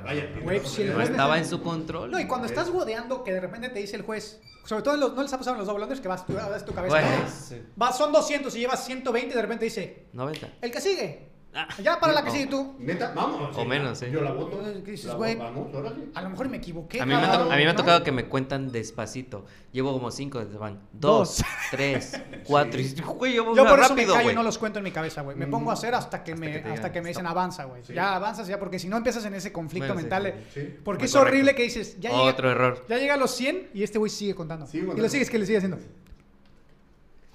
Vaya, si No estaba en su control. No, y cuando estás godeando, que de repente te dice el juez, sobre todo en los, no les ha pasado en los double unders que vas tú, das tu cabeza. Güey, ¿no? sí. Vas, son 200 y llevas 120 y de repente dice, 90. el que sigue. Ah. Ya para la que No. sigue tú. Neta, vamos. O menos, sí. Yo la voto. ¿Qué dices, La güey? Vamos, órale. A lo mejor me equivoqué. A mí, me ha, cabrón, to- a mí me ha ¿no? tocado que me cuentan despacito. Llevo como cinco, van dos, Dos. tres, cuatro. Y dices, güey, yo voy Yo por eso rápido, me callo y güey. no los cuento en mi cabeza, güey. Me Mm. pongo a hacer hasta que Hasta me, que hasta digan, que me dicen stop. avanza, güey. Sí. Ya avanzas ya, porque si no empiezas en ese conflicto Bueno, mental. sí. Porque Muy es correcto. horrible que dices, ya llega, Otro error. ya llega a los 100 y este güey sigue contando. Y lo sigues que le sigue haciendo.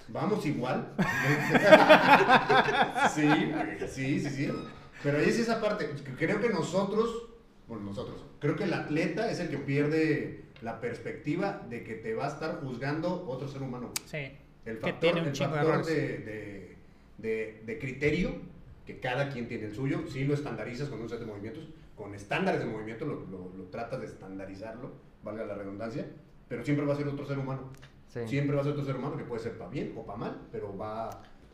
Vamos igual. sí, sí, sí, sí. Pero ahí es esa parte. Creo que nosotros, bueno, nosotros, creo que el atleta es el que pierde la perspectiva de que te va a estar juzgando otro ser humano. Sí. El Que factor, tiene un el factor de, de- de- de criterio, que cada quien tiene el suyo, si lo estandarizas con un set de movimientos, con estándares de movimiento, lo, lo- lo tratas de estandarizarlo, valga la redundancia, pero siempre va a ser otro ser humano. Sí. Siempre va a ser otro ser humano que puede ser para bien o para mal, pero va,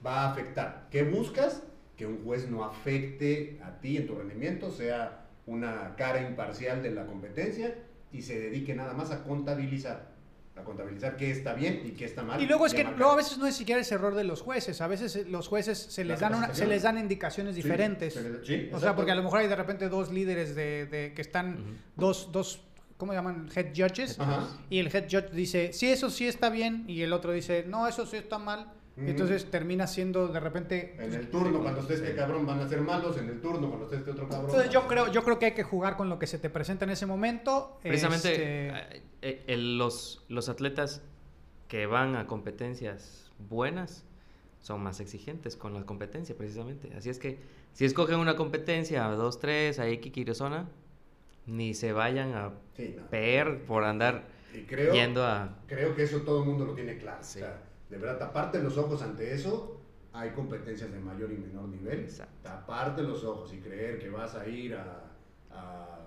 va a afectar. ¿Qué buscas? Que un juez no afecte a ti en tu rendimiento, sea una cara imparcial de la competencia y se dedique nada más a contabilizar. A contabilizar qué está bien y qué está mal. Y luego es que luego a veces no es siquiera ese error de los jueces, a veces eh, los jueces se les dan una- se les dan indicaciones Sí, diferentes. le- sí, o sea, porque a lo mejor hay de repente dos líderes de, de- que están Ujú. dos dos ¿cómo llaman? head judges Ajá. y el head judge dice, "Sí, eso sí está bien" y el otro dice, "No, eso sí está mal." Entonces termina siendo de repente En el turno, cuando esté este cabrón, van a ser malos. En el turno, cuando esté este otro cabrón. Entonces yo creo, yo creo que hay que jugar con lo que se te presenta en ese momento. Precisamente Este, eh, eh, el- los, los atletas que van a competencias buenas son más exigentes con la competencia, precisamente. Así es que si escogen una competencia, dos, tres, ahí Kikirozona, ni se vayan a Sí, no. per por andar Y creo, yendo a... creo que eso todo el mundo lo tiene claro. Sí. O sea, de verdad, taparte los ojos ante eso, hay competencias de mayor y menor nivel. Exacto. Taparte los ojos y creer que vas a ir a. a-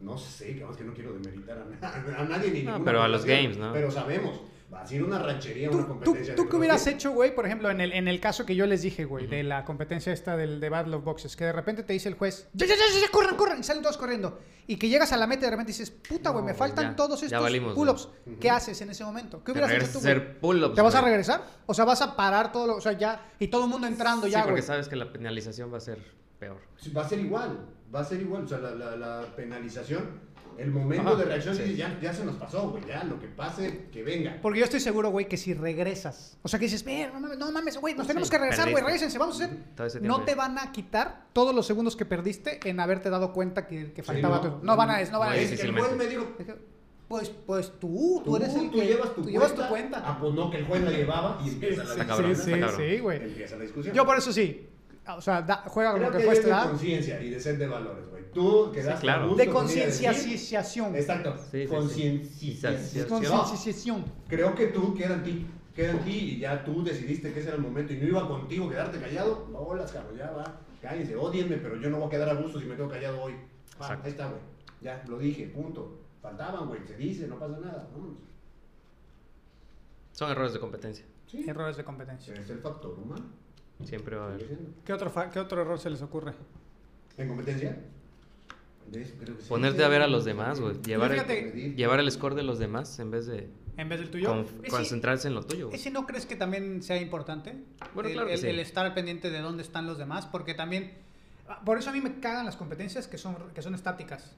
no sé, que más que no quiero demeritar a, na- a nadie ni No, pero a los games, ¿no? Pero sabemos, vas a ir a una ranchería, ¿Tú, una tú, competencia. tú de qué hubieras hecho, güey, por ejemplo, en el, en el caso que yo les dije, güey, de la competencia esta del de Battle of Boxes, que de repente te dice el juez, ya, ya, ya, ya, ya, corran, corran, y salen todos corriendo. Y que llegas a la meta y de repente dices, puta, güey, No, me faltan ya, todos estos pull-ups. ¿Qué haces en ese momento? ¿Qué hubieras hecho tú, hacer pull-ups. ¿Te vas a regresar? O sea, vas a parar todo lo, o sea, ya, y todo el mundo entrando Sí, ya, porque güey. sabes que la penalización va a ser peor. Sí, Va a ser igual, va a ser igual. O sea, la, la- la penalización, el momento Ajá, de reacción, sí. ya, ya se nos pasó, güey. Ya, lo que pase, que venga. Porque yo estoy seguro, güey, que si regresas, o sea, que dices, "Ve, no mames, no mames, güey, nos Sí, tenemos que regresar, güey, regresense, vamos a hacer. Todo ese No te van a quitar todos los segundos que perdiste en haberte dado cuenta que, que Sí, faltaba. no, tu- no, van a, no van a Es decir, que el juez me dijo, Pues, pues tú, tú, eres el tú que llevas tu tú cuenta. llevas tu cuenta. Ah, pues no, que el juez la llevaba y empieza la cabrón, sí, sí, cabrón. sí, güey. Empieza la discusión. Yo por eso sí. O sea, da- juega con lo que juez te da. conciencia y de ser de valores, güey. Tú quedaste claro. a gusto De concienciación. Exacto. Sí, sí, sí. Concienciación. Creo que tú queda en ti. Queda en ti y ya tú decidiste que ese era el momento y no iba contigo quedarte callado. No, las ya va. Cállense, odienme, pero yo no voy a quedar a gusto si me quedo callado hoy. Va, ahí está, güey. Ya, lo dije, punto. Faltaban, güey, se dice, no pasa nada. Vámonos. Son errores de competencia. Sí. Errores de competencia. Es el factor humano. Siempre va a haber. ¿Qué otro, fa- ¿Qué otro error se les ocurre? ¿En competencia? Sí. Ponerte a ver a los demás, güey. Llevar, el, llevar el score de los demás en vez de En vez del tuyo. con- concentrarse en lo tuyo. güey. ¿Ese no crees que también sea importante? Bueno, el, claro que el- sí. el estar al pendiente de dónde están los demás, porque también... ah, Por eso a mí me cagan las competencias que son, que son estáticas.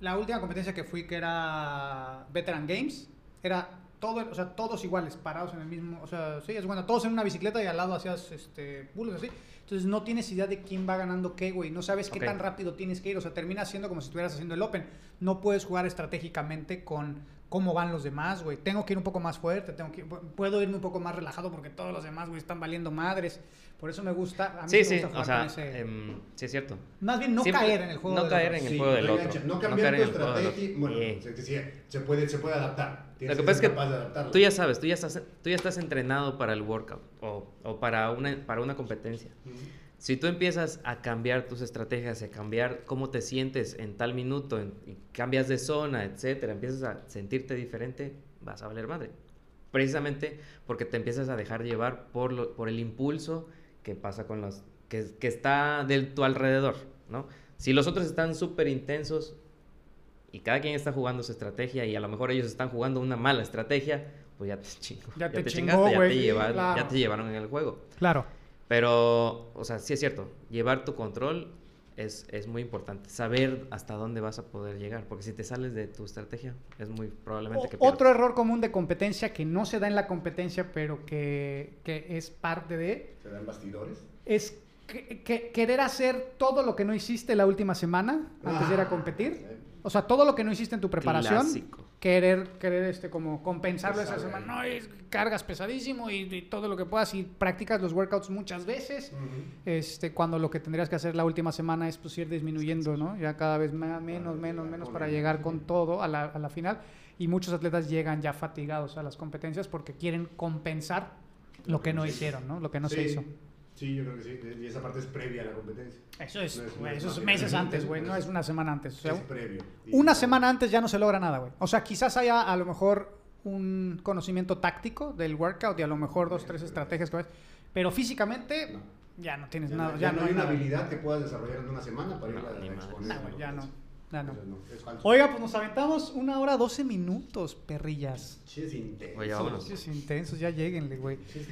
La última competencia que fui, que era Veteran Games, era todo, o sea, todos iguales, parados en el mismo... O sea, sí, es bueno, todos en una bicicleta y al lado hacías este, pulos así. Entonces no tienes idea de quién va ganando qué, güey. No sabes qué tan rápido tienes que ir. O sea, termina siendo como si estuvieras haciendo el Open. No puedes jugar estratégicamente con cómo van los demás, güey. Tengo que ir un poco más fuerte, tengo que puedo irme un poco más relajado porque todos los demás, güey, están valiendo madres. Por eso me gusta, a mí Sí, me sí, gusta jugar o sea, con ese- em, sí es cierto. más bien no siempre- caer en el juego no del caer otro. en el Sí, juego del no otro. No No cambiar caer tu en el juego del estrategia. Bueno, Sí. se, sí, se, puede, se puede adaptar. Tienes Lo que pasa es que. Tú ya sabes, tú ya estás, tú ya estás entrenado para el workout o, o para, una, para una competencia. Si tú empiezas a cambiar tus estrategias, a cambiar cómo te sientes en tal minuto, en- y cambias de zona, etcétera, empiezas a sentirte diferente, vas a valer madre. Precisamente porque te empiezas a dejar llevar por, lo- por el impulso que pasa con los que, que está de tu alrededor, ¿no? Si los otros están súper intensos y cada quien está jugando su estrategia y a lo mejor ellos están jugando una mala estrategia, pues ya te chingó. Ya te chingaste, chingó, ya, güey, te sí, lleva- claro. ya te llevaron en el juego. Claro. Pero, o sea, sí es cierto, llevar tu control es, es muy importante. Saber hasta dónde vas a poder llegar, porque si te sales de tu estrategia, es muy probablemente que O- otro pierdas. error común de competencia que no se da en la competencia, pero que, que es parte de, ¿Se dan bastidores? es que- que- querer hacer todo lo que no hiciste la última semana antes de ir a Ah, competir. O sea, todo lo que no hiciste en tu preparación, Clásico. querer, querer este, como compensarlo esa semana. No, es- cargas pesadísimo y, y todo lo que puedas y practicas los workouts muchas veces. Este, cuando lo que tendrías que hacer la última semana es pues ir disminuyendo, ¿no? Ya cada vez más, menos, menos, menos para llegar con todo a la, a la final. Y muchos atletas llegan ya fatigados a las competencias porque quieren compensar lo que no hicieron, ¿no? Lo que no se hizo. Sí, yo creo que sí. Y esa parte es previa a la competencia. Eso es, No es- no güey, es eso es meses antes, güey, no es una semana antes. O sea, es previo. Y- una semana antes ya no se logra nada, güey. O sea, quizás haya a lo mejor un conocimiento táctico del workout y a lo mejor dos, tres estrategias que ves, pero físicamente No. ya no tienes Ya, nada, no, ya, ya no hay una nada. habilidad que puedas desarrollar en una semana para ir No, a, ni a más. exponer. No, la ya no, competencia. ya no. Oiga, pues nos aventamos una hora 12 minutos, perrillas. Chis intenso. Oye, vámonos. Pinches intensos, ya lleguenle, güey. Chis.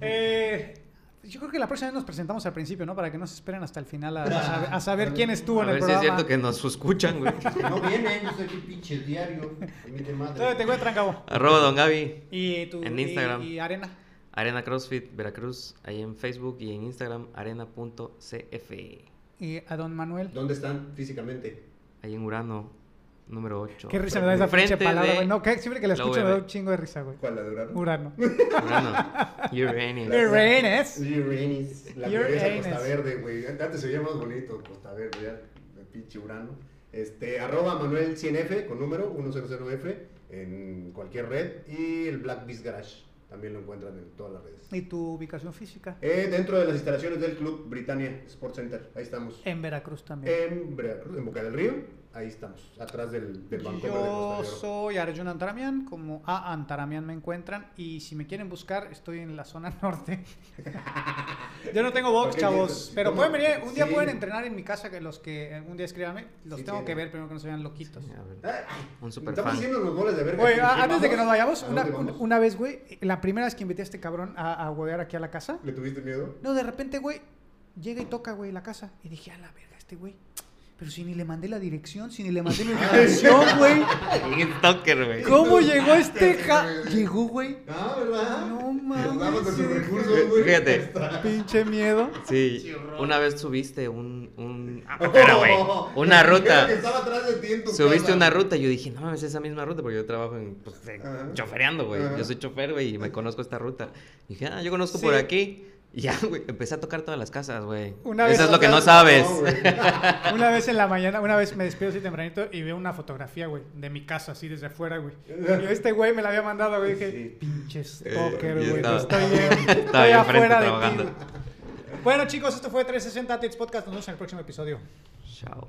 Eh, yo creo que la próxima vez nos presentamos al principio, ¿no? Para que no se esperen hasta el final a, a saber, a saber quién estuvo A en el ver si es programa. cierto que nos escuchan, güey. No vienen, yo soy aquí pinche diario. de madre. ¿Dónde te encuentran, Cabo? Arroba Don Gaby, Y tu En y- Instagram. y Arena. Arena CrossFit Veracruz, ahí en Facebook y en Instagram, arena.cf. Y a Don Manuel. ¿Dónde están físicamente? Ahí en Urano, número 8. Qué risa me da esa pinche Frente palabra, de güey. No, que siempre que la escucho me da un chingo de risa, güey. ¿Cuál la duraron? Urano. Urano. Uranus. Uranus. Uranus. La Uranus. Costa Verde, güey. Antes se veía más bonito Costa Verde, ya. El pinche Urano. Este, arroba Manuel 100F con número 100F en cualquier red. Y el Black Beast Garage. También lo encuentran en todas las redes. ¿Y tu ubicación física? Eh, dentro de las instalaciones del Club Britannia Sports Center. Ahí estamos. En Veracruz también. En Veracruz, en Boca del Río. Ahí estamos. Atrás del, del Bancomer de Yo de soy Arjun Antaramian, como A Antaramian me encuentran y si me quieren buscar estoy en la zona norte. Yo no tengo box, chavos, pero ¿cómo? pueden venir, un día Sí. pueden entrenar en mi casa que los que eh, un día escríbanme, los Sí tengo tiene. que ver primero que no se vean loquitos. A ver, Ay, Un super Estamos fan. haciendo los goles de verga. Oye, ¿Quién a- antes de que nos vayamos, una vez, güey, la primera vez que invité a este cabrón a, a huevear aquí a la casa, ¿Le tuviste miedo? no, de repente, güey, llega y toca, güey, la casa. Y dije, a la verga, este güey. Pero si ni le mandé la dirección, si ni le mandé mi ubicación, güey. Bien stalker, güey. ¿Cómo llegó este ja? Llegó, güey. Ah, ¿verdad? No mames. recursos, güey. Fíjate. Pinche miedo. Sí, una vez subiste un... un ah, espera, güey. Una ruta. estaba atrás de ti en tu Subiste casa. una ruta y yo dije, no mames, esa misma ruta, porque yo trabajo en, pues, Ajá. chofereando, güey. Yo soy chofer, güey, y me conozco esta ruta. Y dije, ah, yo conozco Sí. por aquí. Y ya, güey, empecé a tocar todas las casas, güey. Una vez Eso es lo que no sabes. Una vez en la mañana, una vez me despido así tempranito y veo una fotografía, güey, de mi casa, así desde afuera, güey. Y este güey me la había mandado, güey. Dije, Sí. pinche Eh, stalker, güey. estaba- Estoy, estoy ahí enfrente afuera de trabajando. ti. Bueno, chicos, esto fue 360 Athletes Podcast. Nos vemos en el próximo episodio. Chao.